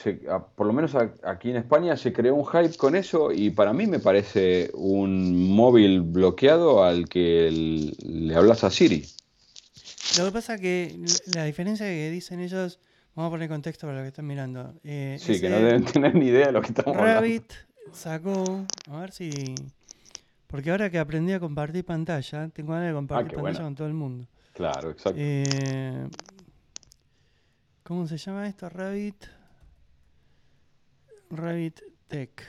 por lo menos aquí en España se creó un hype con eso y para mí me parece un móvil bloqueado al que le hablas a Siri. Lo que pasa que la diferencia que dicen ellos, vamos a poner contexto para lo que están mirando. Eh, sí, que no deben tener ni idea de lo que estamos Rabbit sacó, a ver si... Porque ahora que aprendí a compartir pantalla, tengo ganas de compartir ah, pantalla con todo el mundo. Claro, exacto. Eh, ¿Cómo se llama esto? Rabbit. Rabbit Tech.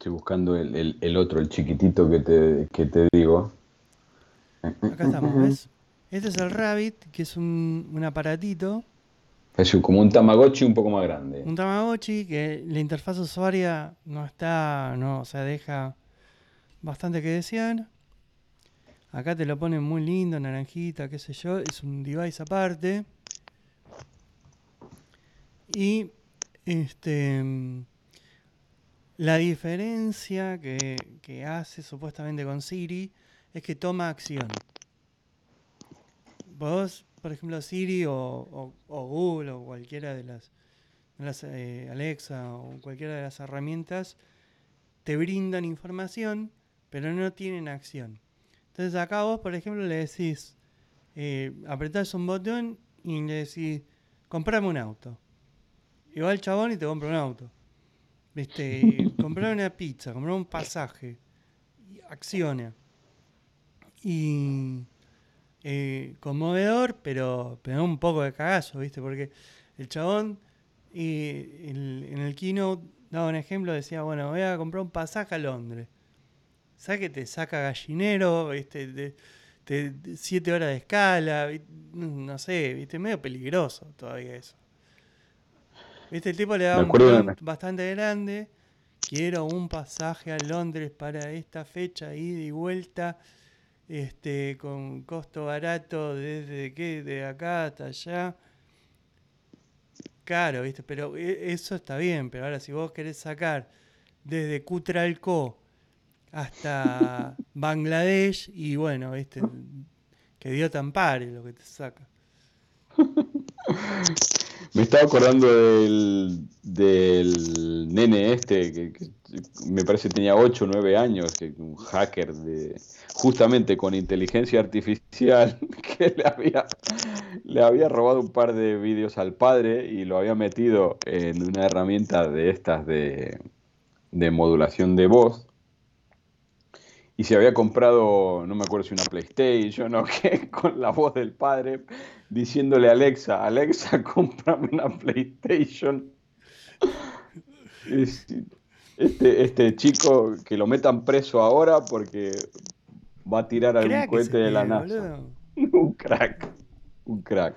Estoy buscando el, otro, el chiquitito que te, que te digo. Acá estamos, ¿ves? Este es el Rabbit, que es un, un aparatito es como un Tamagotchi un poco más grande. Un Tamagotchi que la interfaz usuaria no está, no, o sea, deja bastante que desear. Acá te lo ponen muy lindo, naranjita, qué sé yo. Es un device aparte. Y este la diferencia que, hace supuestamente con Siri es que toma acción. Vos por ejemplo, Siri o, Google o cualquiera de las, eh, Alexa o cualquiera de las herramientas te brindan información, pero no tienen acción. Entonces acá vos, por ejemplo, le decís, eh, apretás un botón y le decís, comprame un auto. Y va el chabón y te compra un auto. ¿Viste? [laughs] comprar una pizza, comprar un pasaje. acciona. Y eh, conmovedor, pero, pero un poco de cagazo, ¿viste? Porque el chabón y en el keynote daba un ejemplo, decía, bueno, voy a comprar un pasaje a Londres. ¿Sabes que te saca gallinero? ¿viste? De, siete horas de escala, no sé, ¿viste? Medio peligroso todavía eso. ¿Viste? El tipo le da un bastante grande. Quiero un pasaje a Londres para esta fecha, ida y vuelta este, con costo barato desde qué, de acá hasta allá. Caro, ¿viste? Pero e, eso está bien, pero ahora si vos querés sacar desde Cutralco hasta [laughs] Bangladesh y bueno, ¿viste? Que Dios te ampare lo que te saca. [laughs] Me estaba acordando del, del nene este, que, me parece tenía 8 o 9 años, que un hacker de justamente con inteligencia artificial, [laughs] que le había, le había robado un par de vídeos al padre y lo había metido en una herramienta de estas de, de modulación de voz y se había comprado, no me acuerdo si una PlayStation o qué, [laughs] con la voz del padre, diciéndole a Alexa, Alexa, [laughs] cómprame una PlayStation. Este, este chico que lo metan preso ahora porque va a tirar algún cohete de la NASA. [laughs] un crack, un crack.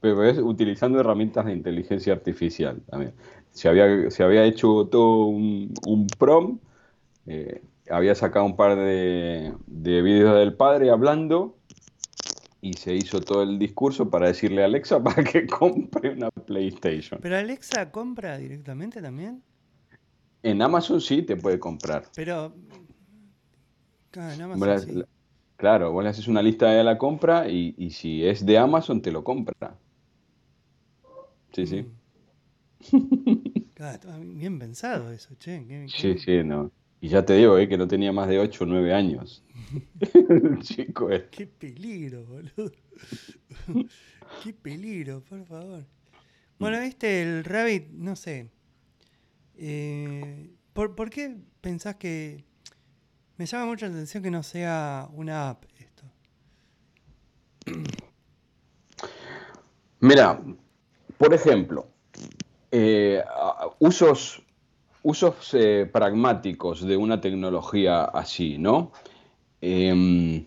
Pero es utilizando herramientas de inteligencia artificial también. Se había, se había hecho todo un, un prom. Eh, había sacado un par de, de vídeos del padre hablando y se hizo todo el discurso para decirle a Alexa [laughs] para que compre una PlayStation. ¿Pero Alexa compra directamente también? En Amazon sí te puede comprar. Pero... Claro, vos le haces una lista de la compra y, si es de Amazon te lo compra. Sí, sí. Mm. [laughs] bien pensado eso, che. Sí, sí, no. Y ya te digo, eh, que no tenía más de 8 o 9 años. [laughs] [laughs] chico eh. Qué peligro, boludo. [laughs] Qué peligro, por favor. Bueno, este, el Rabbit, no sé. Eh, ¿por, qué pensás que... Me llama mucho la atención que no sea una app esto? Mira, por ejemplo, eh, usos usos eh, pragmáticos de una tecnología así, ¿no? Em,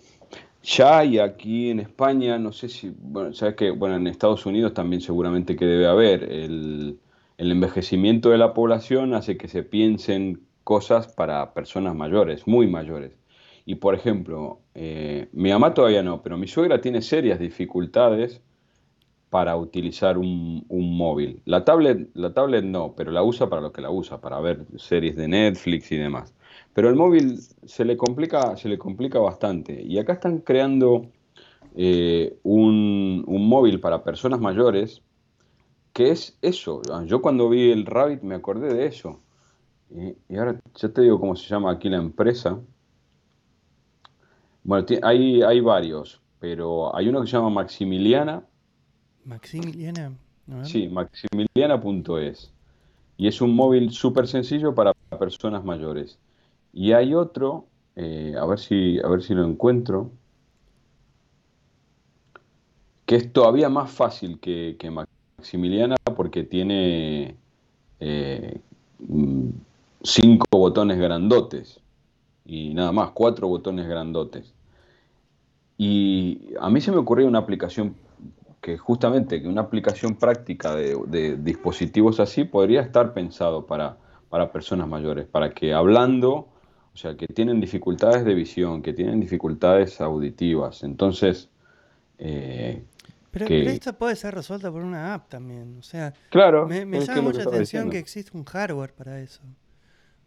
ya hay aquí en España, no sé si, bueno, sabes que, bueno, en Estados Unidos también seguramente que debe haber, el, envejecimiento de la población hace que se piensen cosas para personas mayores, muy mayores. Y por ejemplo, eh, mi mamá todavía no, pero mi suegra tiene serias dificultades para utilizar un, móvil. La tablet, la tablet no, pero la usa para lo que la usa, para ver series de Netflix y demás. Pero el móvil se le complica, se le complica bastante. Y acá están creando eh, un, móvil para personas mayores, que es eso. Yo cuando vi el Rabbit me acordé de eso. Y, y ahora ya te digo cómo se llama aquí la empresa. Bueno, hay, hay varios, pero hay uno que se llama Maximiliana. Maximiliana. Sí, maximiliana.es. Y es un móvil súper sencillo para personas mayores. Y hay otro, eh, a, ver si, a ver si lo encuentro, que es todavía más fácil que, Maximiliana porque tiene eh, cinco botones grandotes y nada más, cuatro botones grandotes. Y a mí se me ocurrió una aplicación que justamente, que una aplicación práctica de, dispositivos así podría estar pensado para, para, personas mayores, para que hablando, o sea, que tienen dificultades de visión, que tienen dificultades auditivas, entonces... Eh, pero, esto puede ser resuelto por una app también, o sea, claro, me, llama mucha atención que existe un hardware para eso.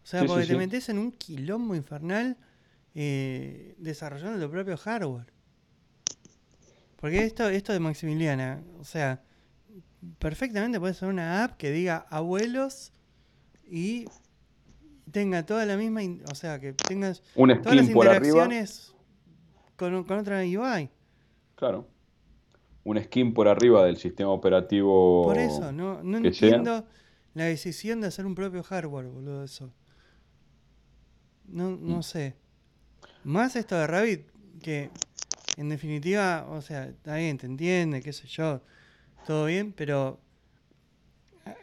O sea, porque te metes en un quilombo infernal eh, desarrollando tu propio hardware. Porque esto, esto de Maximiliana, o sea, perfectamente puede ser una app que diga abuelos y tenga toda la misma, o sea, que tengas todas las interacciones con, con, otra UI. Claro. Un skin por arriba del sistema operativo. Por eso, no, no entiendo la decisión de hacer un propio hardware, boludo, eso. No, no mm. sé. Más esto de Rabbit, que en definitiva, o sea, está bien, te entiende, qué sé yo, todo bien, pero eh,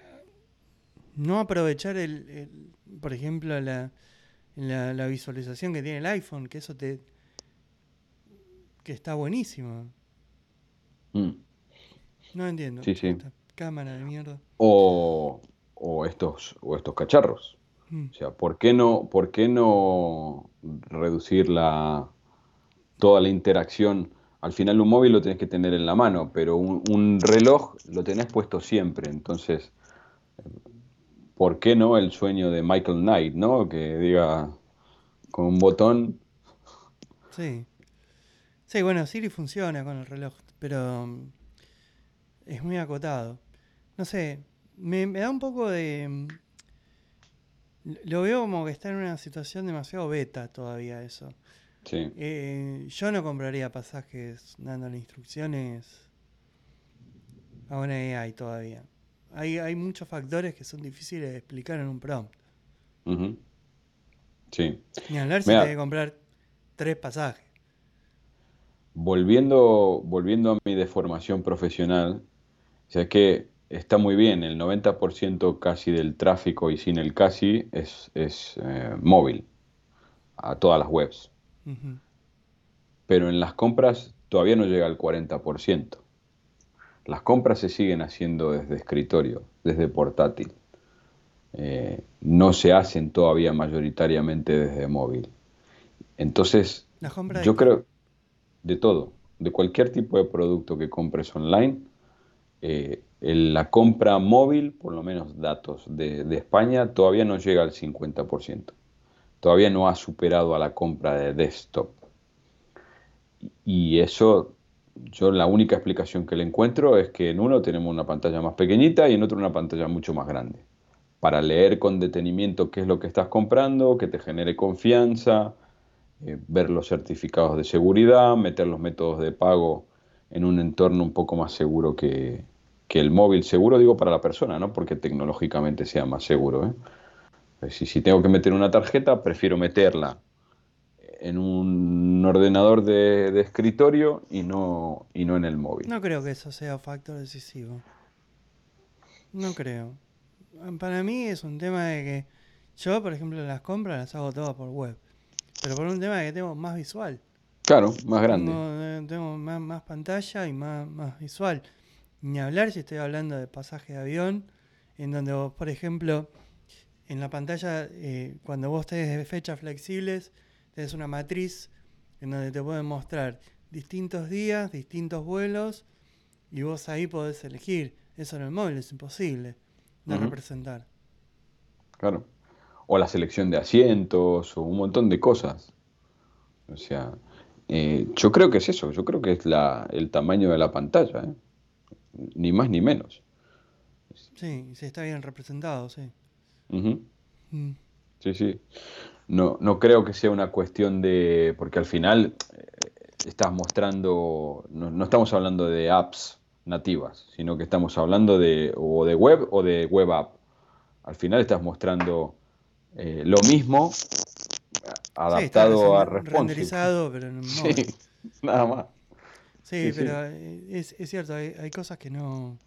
no aprovechar el, por ejemplo, la, la, visualización que tiene el iPhone, que eso te que está buenísimo. Mm. No entiendo. Sí, sí. cámara de mierda. O, o estos o estos cacharros. Mm. O sea, ¿por qué no por qué no reducir la toda la interacción. Al final un móvil lo tenés que tener en la mano, pero un, reloj lo tenés puesto siempre. Entonces, ¿por qué no el sueño de Michael Knight, ¿no? Que diga con un botón. Sí. Sí, bueno, Siri funciona con el reloj, pero um, es muy acotado. No sé, me, me da un poco de... Um, lo veo como que está en una situación demasiado beta todavía eso. Eh, yo no compraría pasajes dándole instrucciones a una AI todavía. Hay, hay muchos factores que son difíciles de explicar en un prompt. Sí. Ni hablar si que comprar tres pasajes. Volviendo, volviendo a mi deformación profesional, o sea que está muy bien, el 90% casi del tráfico y sin el casi es, es eh, móvil a todas las webs pero en las compras todavía no llega al 40%. Las compras se siguen haciendo desde escritorio, desde portátil. Eh, no se hacen todavía mayoritariamente desde móvil. Entonces, yo creo de todo, de cualquier tipo de producto que compres online, eh, la compra móvil, por lo menos datos de, de, España, todavía no llega al 50%. Todavía no ha superado a la compra de desktop. Y eso, yo la única explicación que le encuentro es que en uno tenemos una pantalla más pequeñita y en otro una pantalla mucho más grande. Para leer con detenimiento qué es lo que estás comprando, que te genere confianza, eh, ver los certificados de seguridad, meter los métodos de pago en un entorno un poco más seguro que, el móvil. Seguro digo para la persona, no porque tecnológicamente sea más seguro. ¿eh? Pues si, si tengo que meter una tarjeta, prefiero meterla en un ordenador de, escritorio y no, y no en el móvil. No creo que eso sea un factor decisivo. No creo. Para mí es un tema de que yo, por ejemplo, las compras las hago todas por web. Pero por un tema de que tengo más visual. Claro, más grande. Tengo, eh, más, más, pantalla y más, más visual. Ni hablar si estoy hablando de pasaje de avión, en donde vos, por ejemplo, en la pantalla, eh, cuando vos tenés fechas flexibles, es una matriz en donde te pueden mostrar distintos días, distintos vuelos Y vos ahí podés elegir. Eso en el móvil es imposible de representar. Claro. O la selección de asientos, o un montón de cosas. O sea, eh, yo creo que es eso, yo creo que es la, el tamaño de la pantalla, ¿eh? ni más ni menos. Sí, sí, está bien representado, sí. Mm. Sí, sí. No, no creo que sea una cuestión de. Porque al final eh, estás mostrando. No, estamos hablando de apps nativas, sino que estamos hablando de o de web o de web app. Al final estás mostrando eh, lo mismo adaptado a responsive. renderizado, pero [laughs] en sí, nada más. Sí, pero Es, es, cierto, hay, hay, cosas que no.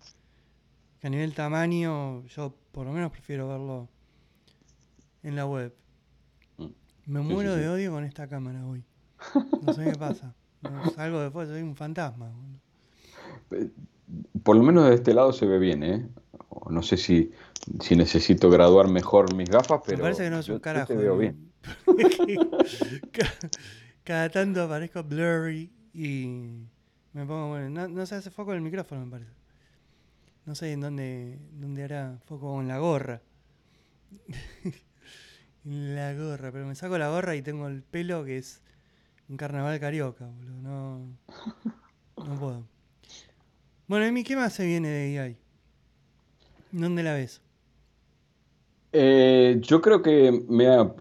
que a nivel tamaño, yo por lo menos prefiero verlo en la web. Mm. Me muero de odio con esta cámara hoy. No sé qué pasa. [laughs] salgo después, soy un fantasma. Por lo menos de este lado se ve bien, ¿eh? No sé si, si necesito graduar mejor mis gafas, pero. Me parece que no es un carajo. Te veo bien. [laughs] cada, tanto aparezco blurry y me pongo. Bueno, no, se hace foco en el micrófono, me parece. No sé en dónde, dónde hará foco en la gorra. [laughs] La gorra, pero me saco la gorra y tengo el pelo que es un carnaval carioca, boludo. No, no puedo. Bueno, Emi, ¿qué más se viene de AI? ¿Dónde la ves? Eh, yo creo que mira,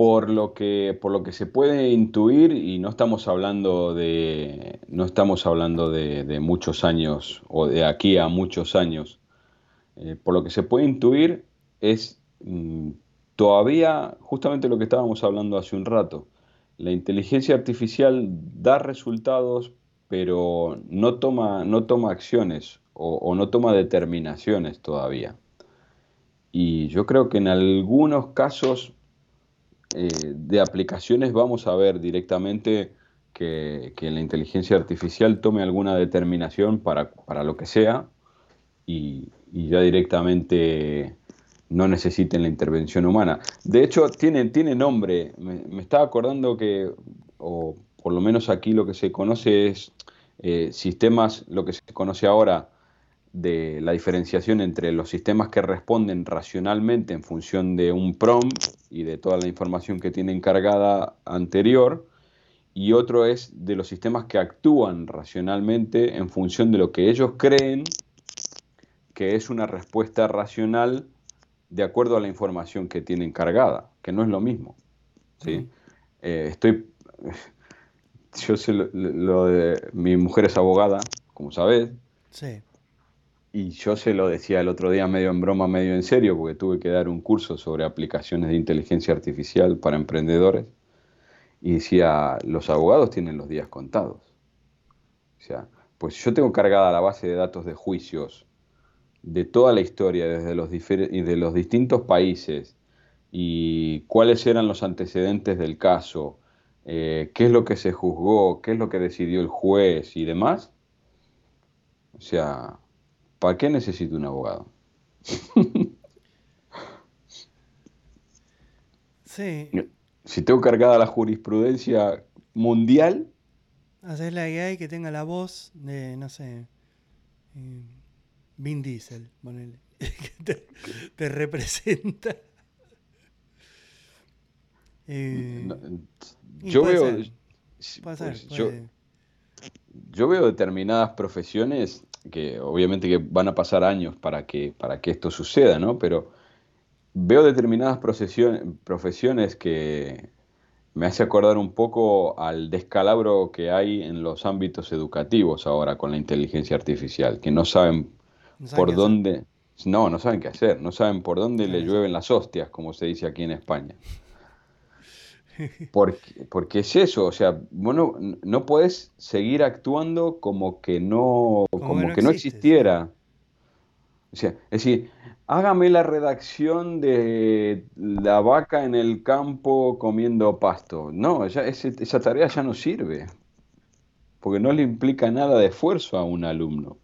por lo que por lo que se puede intuir y no estamos hablando de no estamos hablando de, muchos años o de aquí a muchos años. Eh, por lo que se puede intuir es mm, todavía justamente lo que estábamos hablando hace un rato. La inteligencia artificial da resultados, pero no toma, no toma acciones o, no toma determinaciones todavía. Y yo creo que en algunos casos eh, de aplicaciones vamos a ver directamente que, la inteligencia artificial tome alguna determinación para, lo que sea y, y ya directamente no necesiten la intervención humana. De hecho, tiene, tiene nombre. Me, estaba acordando que, o por lo menos aquí lo que se conoce es eh, sistemas, lo que se conoce ahora de la diferenciación entre los sistemas que responden racionalmente en función de un prompt y de toda la información que tienen cargada anterior, y otro es de los sistemas que actúan racionalmente en función de lo que ellos creen que es una respuesta racional de acuerdo a la información que tienen cargada, que no es lo mismo. ¿sí? Eh, estoy, [laughs] yo sé lo, de, mi mujer es abogada, como sabes. Sí. Y yo se lo decía el otro día medio en broma, medio en serio, porque tuve que dar un curso sobre aplicaciones de inteligencia artificial para emprendedores. Y decía, los abogados tienen los días contados. O sea, pues yo tengo cargada la base de datos de juicios de toda la historia, desde los, de los distintos países, y cuáles eran los antecedentes del caso, eh, qué es lo que se juzgó, qué es lo que decidió el juez y demás. O sea, ¿para qué necesito un abogado? [laughs] sí. Si tengo cargada la jurisprudencia mundial. Hacer la AI que tenga la voz de, no sé, eh, Vin Diesel, [laughs] que te, representa. [laughs] Eh, yo veo. Pues, yo, veo determinadas profesiones que obviamente que van a pasar años para que, para que esto suceda, ¿no? Pero veo determinadas profesiones que me hace acordar un poco al descalabro que hay en los ámbitos educativos ahora con la inteligencia artificial, que no saben por dónde... No, no saben qué hacer, no saben por dónde le llueven las hostias, como se dice aquí en España. Porque, porque es eso, o sea, bueno, no puedes seguir actuando como que no, como, que no existiera. O sea, es decir, hágame la redacción de la vaca en el campo comiendo pasto. No, ya esa tarea ya no sirve, porque no le implica nada de esfuerzo a un alumno.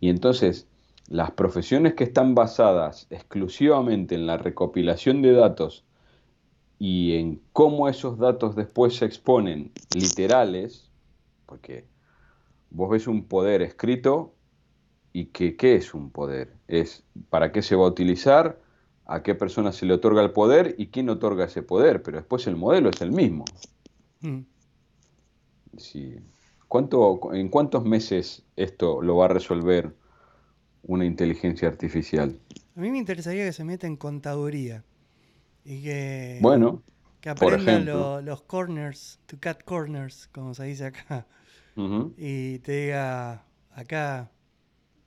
Y entonces, las profesiones que están basadas exclusivamente en la recopilación de datos y en cómo esos datos después se exponen literales, porque vos ves un poder escrito y que qué es un poder. Es para qué se va a utilizar, a qué persona se le otorga el poder y quién otorga ese poder, pero después el modelo es el mismo. Mm. ¿Cuánto, ¿En cuántos meses esto lo va a resolver una inteligencia artificial? A mí me interesaría que se meta en contaduría y que, bueno, que aprenda los corners, to cut corners, como se dice acá, y te diga, acá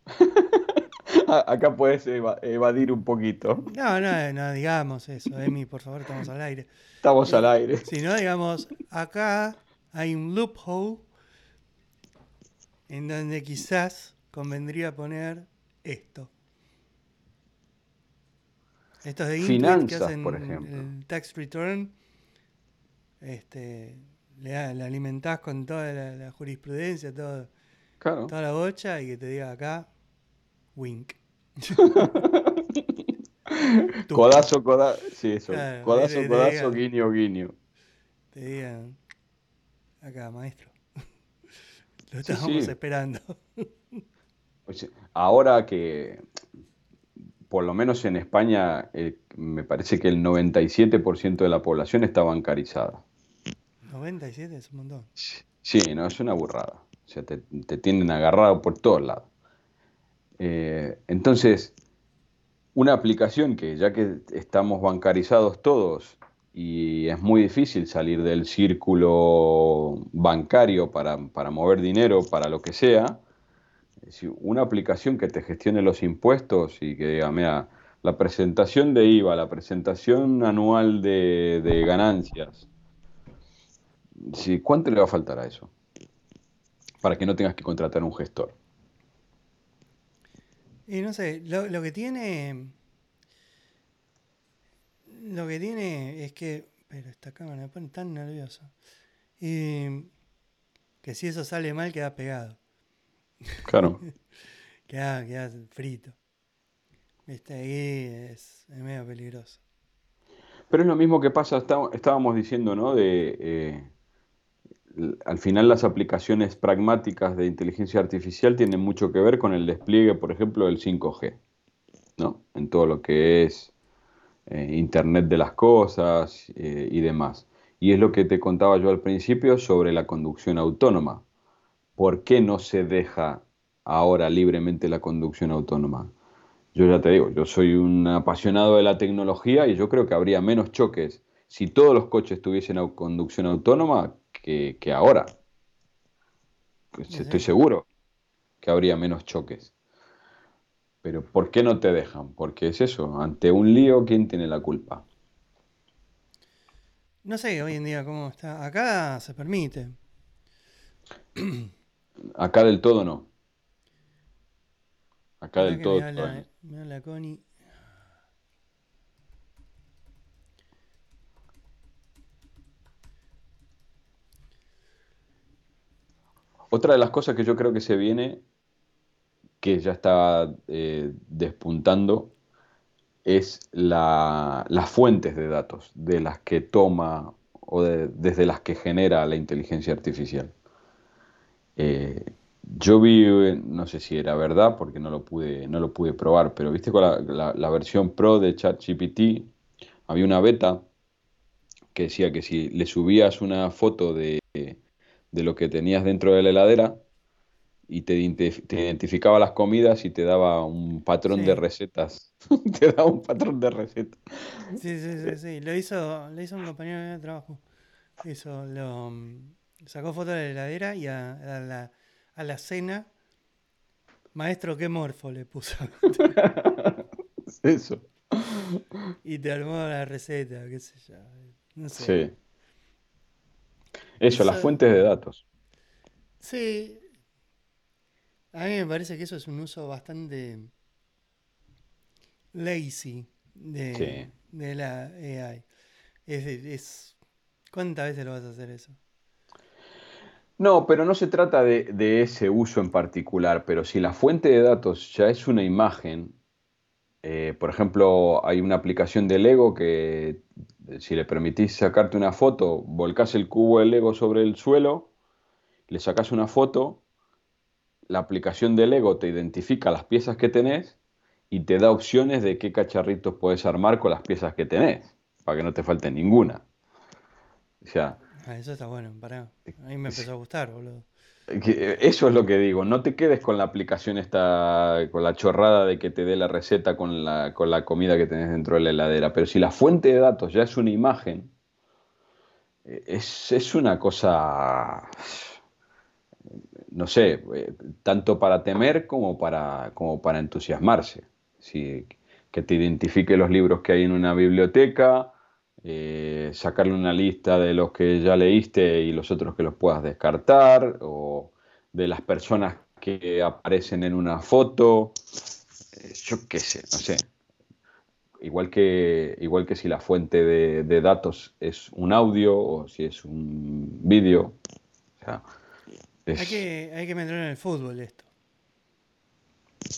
[laughs] Acá puedes evadir un poquito. No, no, no digamos eso, Emi, por favor, estamos al aire. Estamos al aire. Si no, digamos, acá hay un loophole en donde quizás convendría poner esto. Estos de Finanzas, que hacen por ejemplo. el tax return, este, le, alimentás con toda la, jurisprudencia, toda la bocha y que te diga acá, wink. [laughs] codazo, codazo, sí, eso. codazo, codazo, guiño, guiño. Te digan, acá, maestro. [laughs] Lo estábamos esperando. ahora que, por lo menos en España, eh, me parece que el 97% de la población está bancarizada. 97 es un montón. Sí, no, es una burrada. O sea, te, te tienen agarrado por todos lados. Eh, entonces, una aplicación que ya que estamos bancarizados todos y es muy difícil salir del círculo bancario para, mover dinero, para lo que sea, una aplicación que te gestione los impuestos y que diga, mira, la presentación de IVA, la presentación anual de, ganancias, ¿cuánto le va a faltar a eso? Para que no tengas que contratar un gestor. Y no sé, lo, que tiene. Lo que tiene es que. Pero esta cámara me pone tan nervioso. Y. Que si eso sale mal, queda pegado. Claro. [laughs] queda, queda frito. Viste, ahí es, medio peligroso. Pero es lo mismo que pasa, estábamos diciendo, ¿no? De. Eh, al final las aplicaciones pragmáticas de inteligencia artificial tienen mucho que ver con el despliegue, por ejemplo, del 5G, ¿no? En todo lo que es eh, Internet de las cosas eh, y demás. Y es lo que te contaba yo al principio sobre la conducción autónoma. ¿Por qué no se deja ahora libremente la conducción autónoma? Yo ya te digo, yo soy un apasionado de la tecnología y yo creo que habría menos choques si todos los coches tuviesen conducción autónoma que, ahora. Pues estoy seguro que habría menos choques. Pero ¿por qué no te dejan? Porque es eso, ante un lío, ¿quién tiene la culpa? No sé hoy en día cómo está. Acá se permite. [clears throat] Acá del todo no. Acá del todo. la Connie. Otra de las cosas que yo creo que se viene, que ya está eh, despuntando, es las fuentes de datos de las que toma o desde las que genera la inteligencia artificial. Eh, yo vi, no sé si era verdad, porque no lo pude, no lo pude probar, pero viste con la, versión pro de ChatGPT, había una beta que decía que si le subías una foto de, de lo que tenías dentro de la heladera y te, identificaba las comidas y te daba un patrón de recetas. [laughs] te daba un patrón de recetas. Sí, sí, sí, sí. Lo hizo, lo hizo un compañero de trabajo. Eso, lo, sacó foto de la heladera y a, la, a la cena, maestro, ¿qué morfo le puso? [laughs] Eso. Y te armó la receta, qué sé yo. No sé. Sí. Eso, las fuentes de datos. Sí. A mí me parece que eso es un uso bastante lazy de, la AI. Es, ¿Cuántas veces lo vas a hacer eso? No, pero no se trata de, ese uso en particular, pero si la fuente de datos ya es una imagen, eh, por ejemplo, hay una aplicación de Lego que si le permitís sacarte una foto, volcás el cubo de Lego sobre el suelo, le sacás una foto la aplicación de Lego te identifica las piezas que tenés y te da opciones de qué cacharritos puedes armar con las piezas que tenés, para que no te falte ninguna. O sea, ah, eso está bueno, pará. A mí me empezó a gustar, boludo. Eso es lo que digo, no te quedes con la aplicación esta, con la chorrada de que te dé la receta con la, con la comida que tenés dentro de la heladera, pero si la fuente de datos ya es una imagen, eh, es, es una cosa, no sé, eh, tanto para temer como para, como para entusiasmarse. que te identifique los libros que hay en una biblioteca, eh, sacarle una lista de los que ya leíste y los otros que los puedas descartar, o de las personas que aparecen en una foto, eh, yo qué sé, no sé. Igual que, igual que si la fuente de, datos es un audio o si es un vídeo. hay, que, hay que meter en el fútbol esto.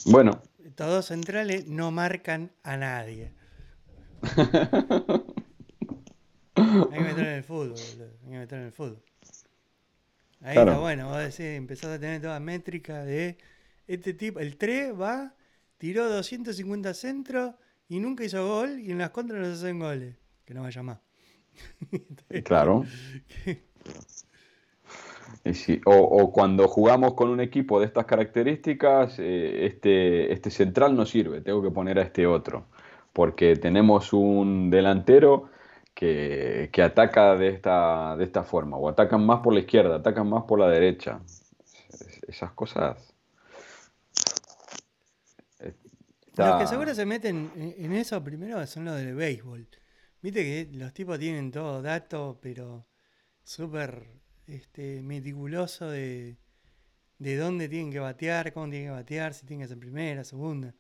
Bueno. Todos centrales no marcan a nadie. [laughs] [laughs] Hay que meter en el fútbol, Hay que meter en el fútbol. Ahí está bueno, vos decís, empezás a tener toda métrica de este tipo. El 3 va, tiró 250 centros y nunca hizo gol y en las contras no se hacen goles. Que no vaya más. [laughs] claro. o, cuando jugamos con un equipo de estas características, eh, este, este central no sirve, tengo que poner a este otro. Porque tenemos un delantero que, ataca de esta, de esta forma, o atacan más por la izquierda, atacan más por la derecha. Esas cosas. Los que seguro se meten en eso primero son los del béisbol. Viste que los tipos tienen todo dato, pero súper este, meticuloso de, de dónde tienen que batear, cómo tienen que batear, si tienen que ser primera, segunda.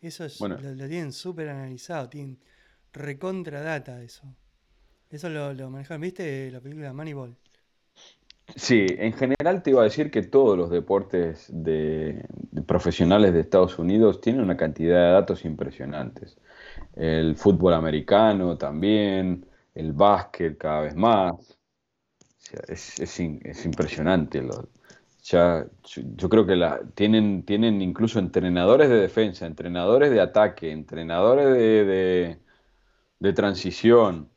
Eso lo, lo, tienen súper analizado, tienen recontra data eso. Eso lo, lo manejaron, ¿viste? La película Moneyball. Sí, en general te iba a decir que todos los deportes de, profesionales de Estados Unidos tienen una cantidad de datos impresionantes. El fútbol americano también, el básquet cada vez más. es, impresionante. ya, yo creo que la, tienen, tienen incluso entrenadores de defensa, entrenadores de ataque, entrenadores de, de transición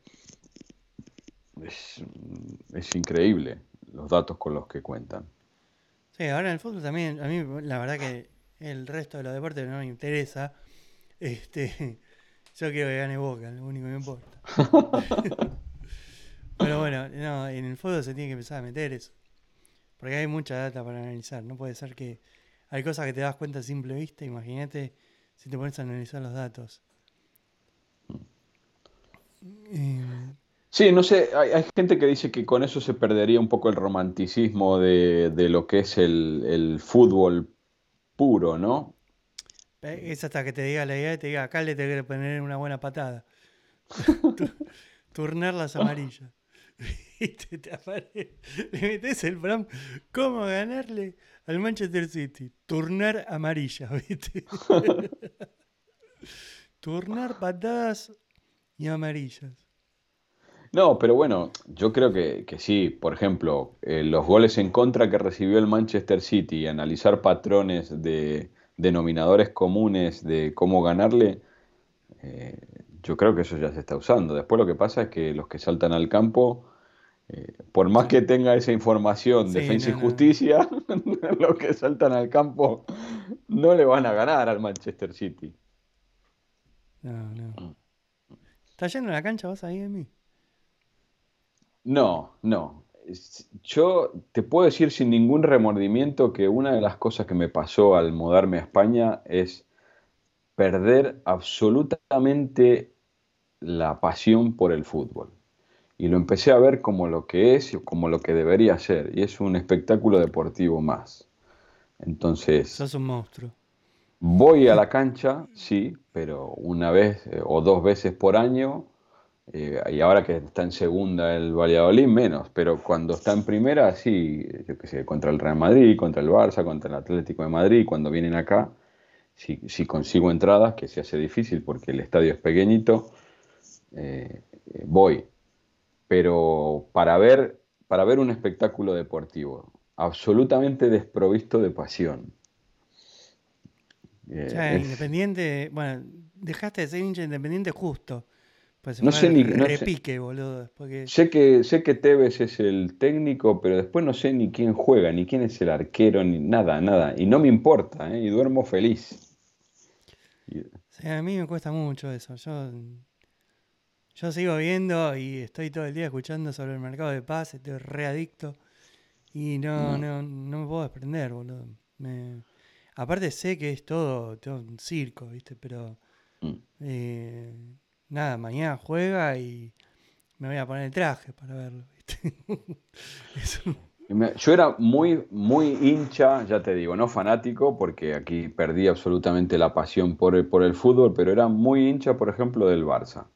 es, increíble los datos con los que cuentan. Sí, ahora en el fútbol también, a mí la verdad que el resto de los deportes no me interesa. Este, [laughs] yo quiero que gane Boca, lo único que me importa. [laughs] Pero bueno, no, en el fútbol se tiene que empezar a meter eso. Porque hay mucha data para analizar. No puede ser que hay cosas que te das cuenta a simple vista. Imagínate si te pones a analizar los datos. Eh, Sí, no sé, hay, gente que dice que con eso se perdería un poco el romanticismo de, lo que es el, fútbol puro, ¿no? Es hasta que te diga la idea y te diga, acá le tengo que poner una buena patada. [laughs] Turnar las amarillas. [laughs] y te, te le metes el Bram, ¿cómo ganarle al Manchester City? Turnar amarillas, [laughs] ¿viste? Turnar patadas y amarillas. No, pero bueno, yo creo que, sí. Por ejemplo, eh, los goles en contra que recibió el Manchester City, analizar patrones de denominadores comunes de cómo ganarle, eh, yo creo que eso ya se está usando. Después lo que pasa es que los que saltan al campo, eh, por más que tenga esa información, defensa y justicia, [laughs] los que saltan al campo no le van a ganar al Manchester City. No, no. Mm. ¿Estás yendo a la cancha vos ahí, mí? No, no. Yo te puedo decir sin ningún remordimiento que una de las cosas que me pasó al mudarme a España es perder absolutamente la pasión por el fútbol. Y lo empecé a ver como lo que es, como lo que debería ser. Y es un espectáculo deportivo más. Entonces... Sos un monstruo. Voy a la cancha, sí, pero una vez eh, o dos veces por año eh, y ahora que está en segunda el Valladolid, menos. Pero cuando está en primera, sí, yo qué sé, contra el Real Madrid, contra el Barça, contra el Atlético de Madrid, cuando vienen acá, si, si consigo entradas, que se hace difícil porque el estadio es pequeñito, eh, voy. Pero para ver, para ver un espectáculo deportivo, absolutamente desprovisto de pasión. Eh, ya, Independiente, bueno, dejaste de ser hincha Independiente justo. Pues no sé ni repique, boludo. Sé que sé que Tevez es el técnico, pero después no sé ni quién juega, ni quién es el arquero, ni nada, nada. Y no me importa, ¿eh? y duermo feliz. a mí me cuesta mucho eso. Yo, yo sigo viendo y estoy todo el día escuchando sobre el mercado de paz, estoy readicto. Y no, no, no, me puedo desprender, boludo. Aparte sé que es todo, todo un circo, ¿viste? Pero mm. eh, nada, mañana juega y me voy a poner el traje para verlo, ¿viste? [laughs] Yo era muy, muy hincha, ya te digo, no fanático, porque aquí perdí absolutamente la pasión por el, por el fútbol, pero era muy hincha, por ejemplo, del Barça.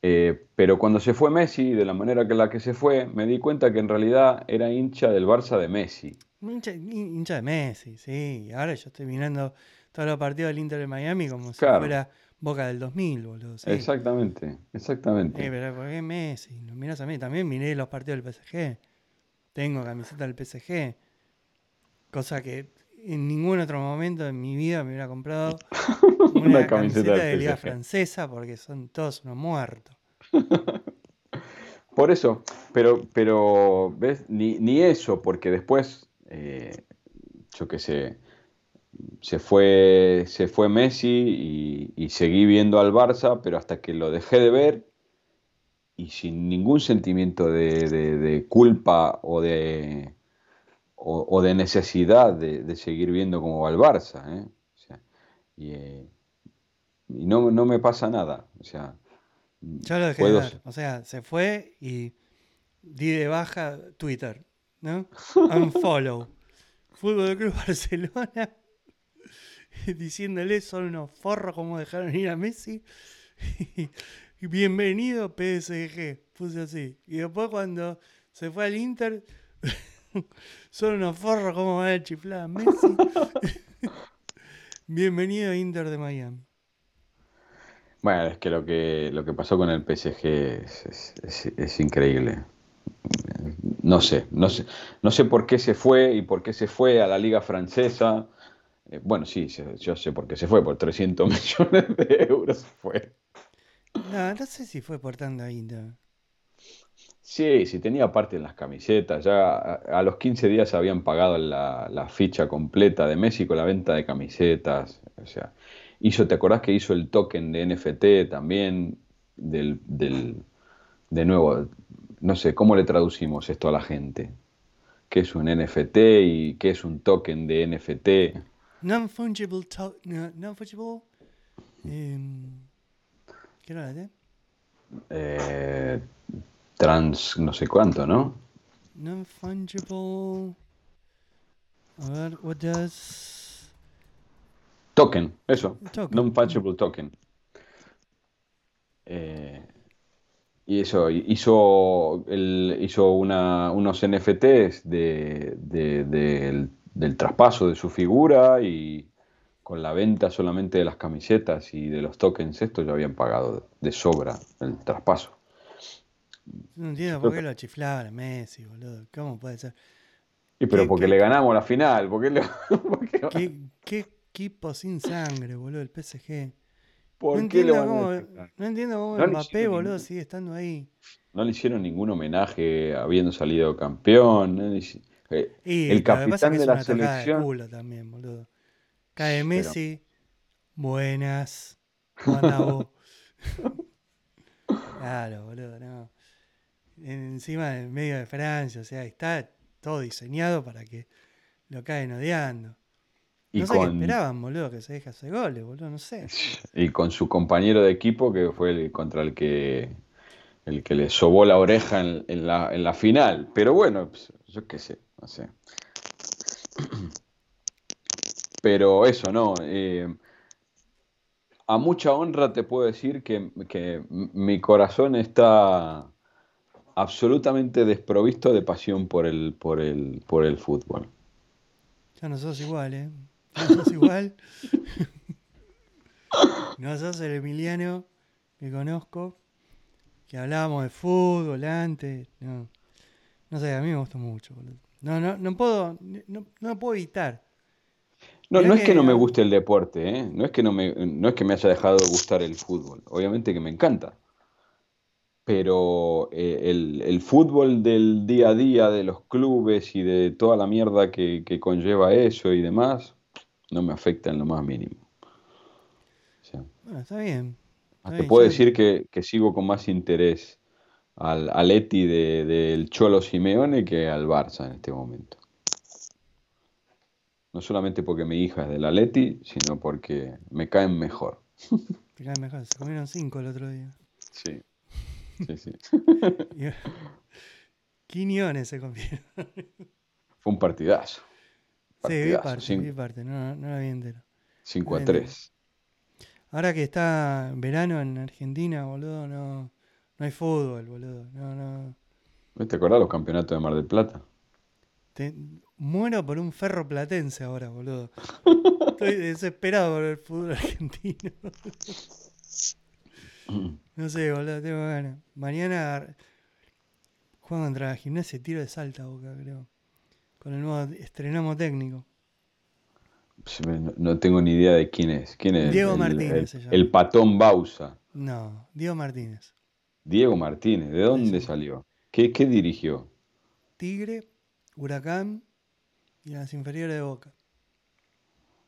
Eh, pero cuando se fue Messi, de la manera que la que se fue, me di cuenta que en realidad era hincha del Barça de Messi. Hincha, hincha de Messi, sí. Ahora yo estoy mirando todos los partidos del Inter de Miami como si fuera Boca del 2000, boludo. Exactamente, exactamente. Eh, pero ¿por qué Messi? No mirás a mí. También miré los partidos del PSG. Tengo camiseta del PSG. Cosa que en ningún otro momento de mi vida me hubiera comprado [laughs] una, camiseta, de liga francesa porque son todos unos muertos. [laughs] Por eso, pero, pero ¿ves? Ni, ni eso, porque después, eh, yo qué sé, se fue, se fue Messi y, seguí viendo al Barça, pero hasta que lo dejé de ver y sin ningún sentimiento de, culpa o de, o, de necesidad de, seguir viendo cómo va el Barça. ¿eh? y, eh, y no, no, me pasa nada. O sea, Yo lo dejé de ver. O sea, se fue y di de baja Twitter, ¿no? [laughs] Unfollow. Fútbol Club Barcelona [laughs] diciéndole son unos forros como dejaron ir a Messi. [laughs] Bienvenido PSG, puse así. Y después cuando se fue al Inter, [laughs] son unos forros como van a chiflar a Messi. Bienvenido Inter de Miami. Bueno, es que lo que, lo que pasó con el PSG es, increíble. No sé, no sé, no sé por qué se fue y por qué se fue a la liga francesa. Eh, bueno, sí, yo sé por qué se fue, por 300 [laughs] millones de euros fue. No, no sé si fue por tanto ahí. Sí, sí, tenía parte en las camisetas. Ya a, los 15 días habían pagado la, la, ficha completa de México, la venta de camisetas. O sea, hizo, ¿te acordás que hizo el token de NFT también? Del, del, de nuevo, no sé, ¿cómo le traducimos esto a la gente? ¿Qué es un NFT y qué es un token de NFT? Non-fungible non-fungible em, ¿Qué era la eh, trans no sé cuánto, ¿no? Non-fungible A ver, what does Token, eso. Non-fungible token. Eh, y eso, hizo, el, hizo una, unos NFTs de, de, del del traspaso de su figura y con la venta solamente de las camisetas y de los tokens, esto ya habían pagado de sobra el traspaso. No entiendo por qué lo chiflaban a Messi, boludo. ¿Cómo puede ser? Y pero porque le ganamos la final. [laughs] ¿Qué, ¿Qué, equipo sin sangre, boludo? El PSG. ¿Por no, entiendo cómo, no entiendo cómo Mbappé, boludo, sigue estando ahí. No le hicieron ningún homenaje habiendo salido campeón. No el capitán de la selección. De culo también, boludo. Cae Messi, buenas. ¿Cómo [laughs] claro, boludo, no. Encima en medio de Francia, o sea, está todo diseñado para que lo caen odiando. No sé qué esperaban, boludo, que se deje hacer goles, boludo, no sé. [laughs] Y con su compañero de equipo, que fue el contra el que el que le sobó la oreja en, la, en la, final. Pero bueno, pues, yo qué sé Pero eso, ¿no? Eh, a mucha honra te puedo decir que, mi corazón está absolutamente desprovisto de pasión por el, por el, por el fútbol. Ya no sos igual, ¿eh? No sos igual. [laughs] no sos el Emiliano que conozco, que hablábamos de fútbol antes. No, no sé, a mí me gusta mucho, boludo. No, no, no puedo, no, no puedo evitar. No, Mirá no es que no me guste el deporte, ¿eh? No es que no me, no es que me haya dejado de gustar el fútbol. Obviamente que me encanta. Pero eh, el, el fútbol del día a día, de los clubes y de toda la mierda que, que conlleva eso y demás, no me afecta en lo más mínimo. O sea, Bueno, está bien. Está te bien, puedo decir que, que sigo con más interés al, al Eti de- del Cholo Simeone que al Barça en este momento. No solamente porque mi hija es del Atleti, sino porque me caen mejor. [laughs] Te cae mejor. Se comieron cinco el otro día. Sí. Sí, sí. [laughs] [laughs] Quiñones se comieron. Fue un partidazo. Sí, vi Partidazo, parte, cin- vi parte, no, no la vi entera. 5 a Bien. 3. Ahora que está verano en Argentina, boludo, no, no hay fútbol, boludo. No, no. ¿Te acordás los campeonatos de Mar del Plata? Te- muero por un ferro platense ahora, boludo. Estoy desesperado por el fútbol argentino. [laughs] No sé, boludo, tengo ganas. Mañana juego contra la gimnasia y tiro de salta, boca, creo. Con el nuevo estrenamos técnico. No, tengo ni idea de quién es. ¿Quién es? Diego el, Martínez el- el patón Bausa. No, Diego Martínez. Diego Martínez. ¿De dónde Sí. salió? ¿Qué, qué dirigió? Tigre, Huracán y las inferiores de Boca.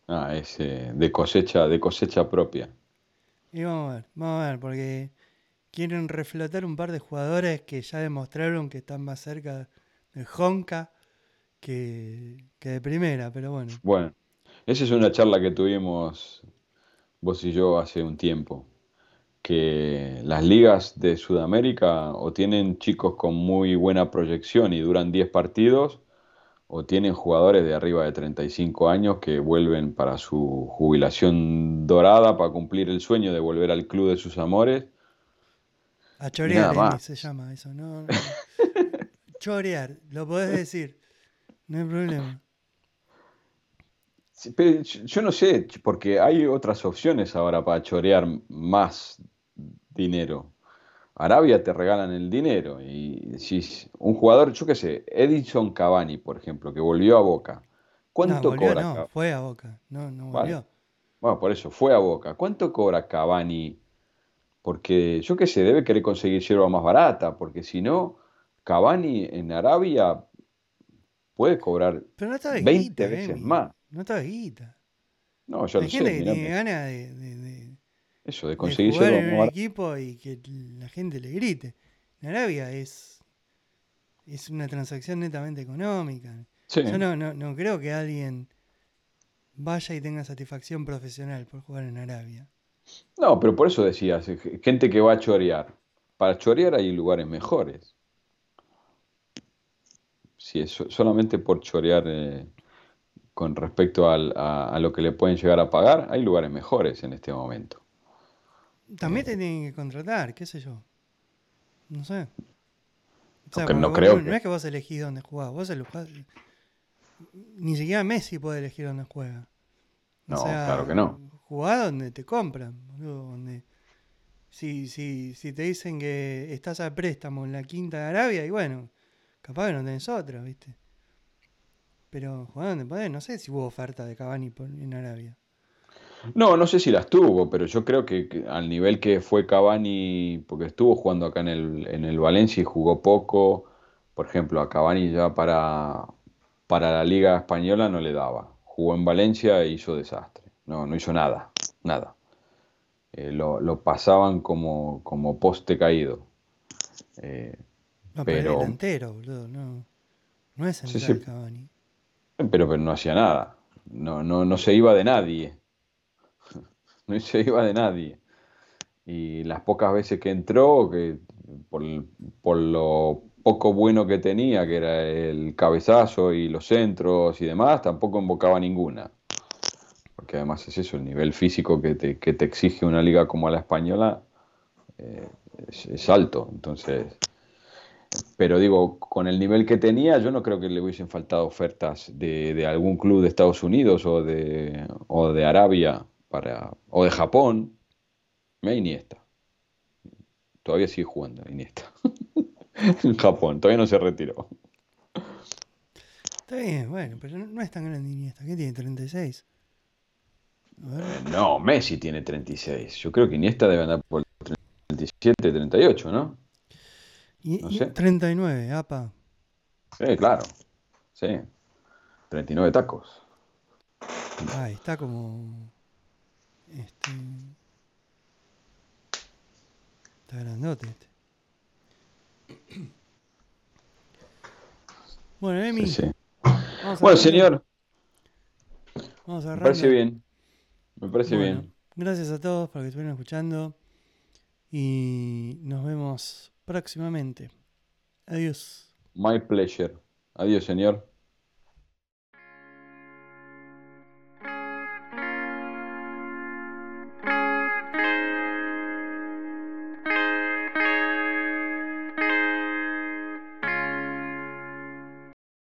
Ah, es eh, de cosecha, de cosecha propia. Y vamos a ver, vamos a ver, porque quieren reflotar un par de jugadores que ya demostraron que están más cerca del Honka que, que de primera, pero bueno. Bueno, esa es una charla que tuvimos vos y yo hace un tiempo, que las ligas de Sudamérica o tienen chicos con muy buena proyección y duran 10 partidos, o tienen jugadores de arriba de 35 años que vuelven para su jubilación dorada, para cumplir el sueño de volver al club de sus amores. A chorear se llama eso, ¿no? no. [laughs] Chorear, lo podés decir, no hay problema. Sí, pero yo no sé, porque hay otras opciones ahora para chorear más dinero. Arabia te regalan el dinero y decís, un jugador, yo qué sé, Edinson Cavani, por ejemplo, que volvió a Boca. No, ¿Cuánto volvió, cobra? no, fue a Boca, no, no Vale. volvió. Bueno, por eso, fue a Boca. ¿Cuánto cobra Cavani? Porque yo qué sé, debe querer conseguir yerba más barata, porque si no, Cavani en Arabia puede cobrar Pero no está de 20 guita, veces Emi, más. No está de guita. No, yo Hay lo sé, gente que tiene ganas de- de- eso, de de conseguir yerba en un equipo y que la gente le grite. En Arabia es, es una transacción netamente económica. Sí. Yo no, no, no creo que alguien vaya y tenga satisfacción profesional por jugar en Arabia. No, pero por eso decías, eh, gente que va a chorear. Para chorear hay lugares mejores. Si es so- solamente por chorear eh, con respecto al- a, a lo que le pueden llegar a pagar, hay lugares mejores en este momento. También te tienen que contratar, qué sé yo. No sé. O sea, no vos creo no, que- es que vos elegís dónde jugás, vos Ni siquiera Messi puede elegir dónde juega. O No, sea, claro que no. Jugá donde te compran, boludo, donde... Si, si, si te dicen que estás a préstamo en la quinta de Arabia, y bueno, capaz que no tenés otra, ¿viste? Pero jugá donde podés, no sé si hubo oferta de Cavani por- en Arabia. No, no sé si las tuvo, pero yo creo que, que al nivel que fue Cavani, porque estuvo jugando acá en el, en el Valencia y jugó poco, por ejemplo, a Cavani ya para, para la Liga Española no le daba. Jugó en Valencia e hizo desastre. No, no hizo nada, nada. Eh, lo, lo pasaban como, como poste caído. Eh, No, pero, Pero- delantero, boludo, no. No es Sí, central sí. Cavani. pero, pero no hacía nada. No, no, no se iba de nadie. [laughs] No se iba de nadie. Y las pocas veces que entró, que por, por lo poco bueno que tenía, que era el cabezazo y los centros y demás, tampoco invocaba ninguna. Porque además es eso, el nivel físico que te, que te exige una liga como la española eh, es, es alto. Entonces, pero digo, con el nivel que tenía, yo no creo que le hubiesen faltado ofertas de, de algún club de Estados Unidos o de, o de Arabia para, o de Japón. Mira Iniesta. Todavía sigue jugando Iniesta. [laughs] en Japón, todavía no se retiró. Está bien, bueno, pero no, es tan grande Iniesta. ¿Qué tiene? 36. A ver. Eh, no, Messi tiene 36. Yo creo que Iniesta debe andar por 37, 38, ¿no? Y, no y sé. 39, apa. Sí, claro. Sí. 39 tacos. Ah, está como. Este. Está grandote este. [coughs] Bueno, Emi, Sí, Bueno, señor, Vamos me cerrando. parece bien. Me parece Bueno, bien. Gracias a todos por que estuvieron escuchando. Y nos vemos próximamente. Adiós. My pleasure. Adiós, señor.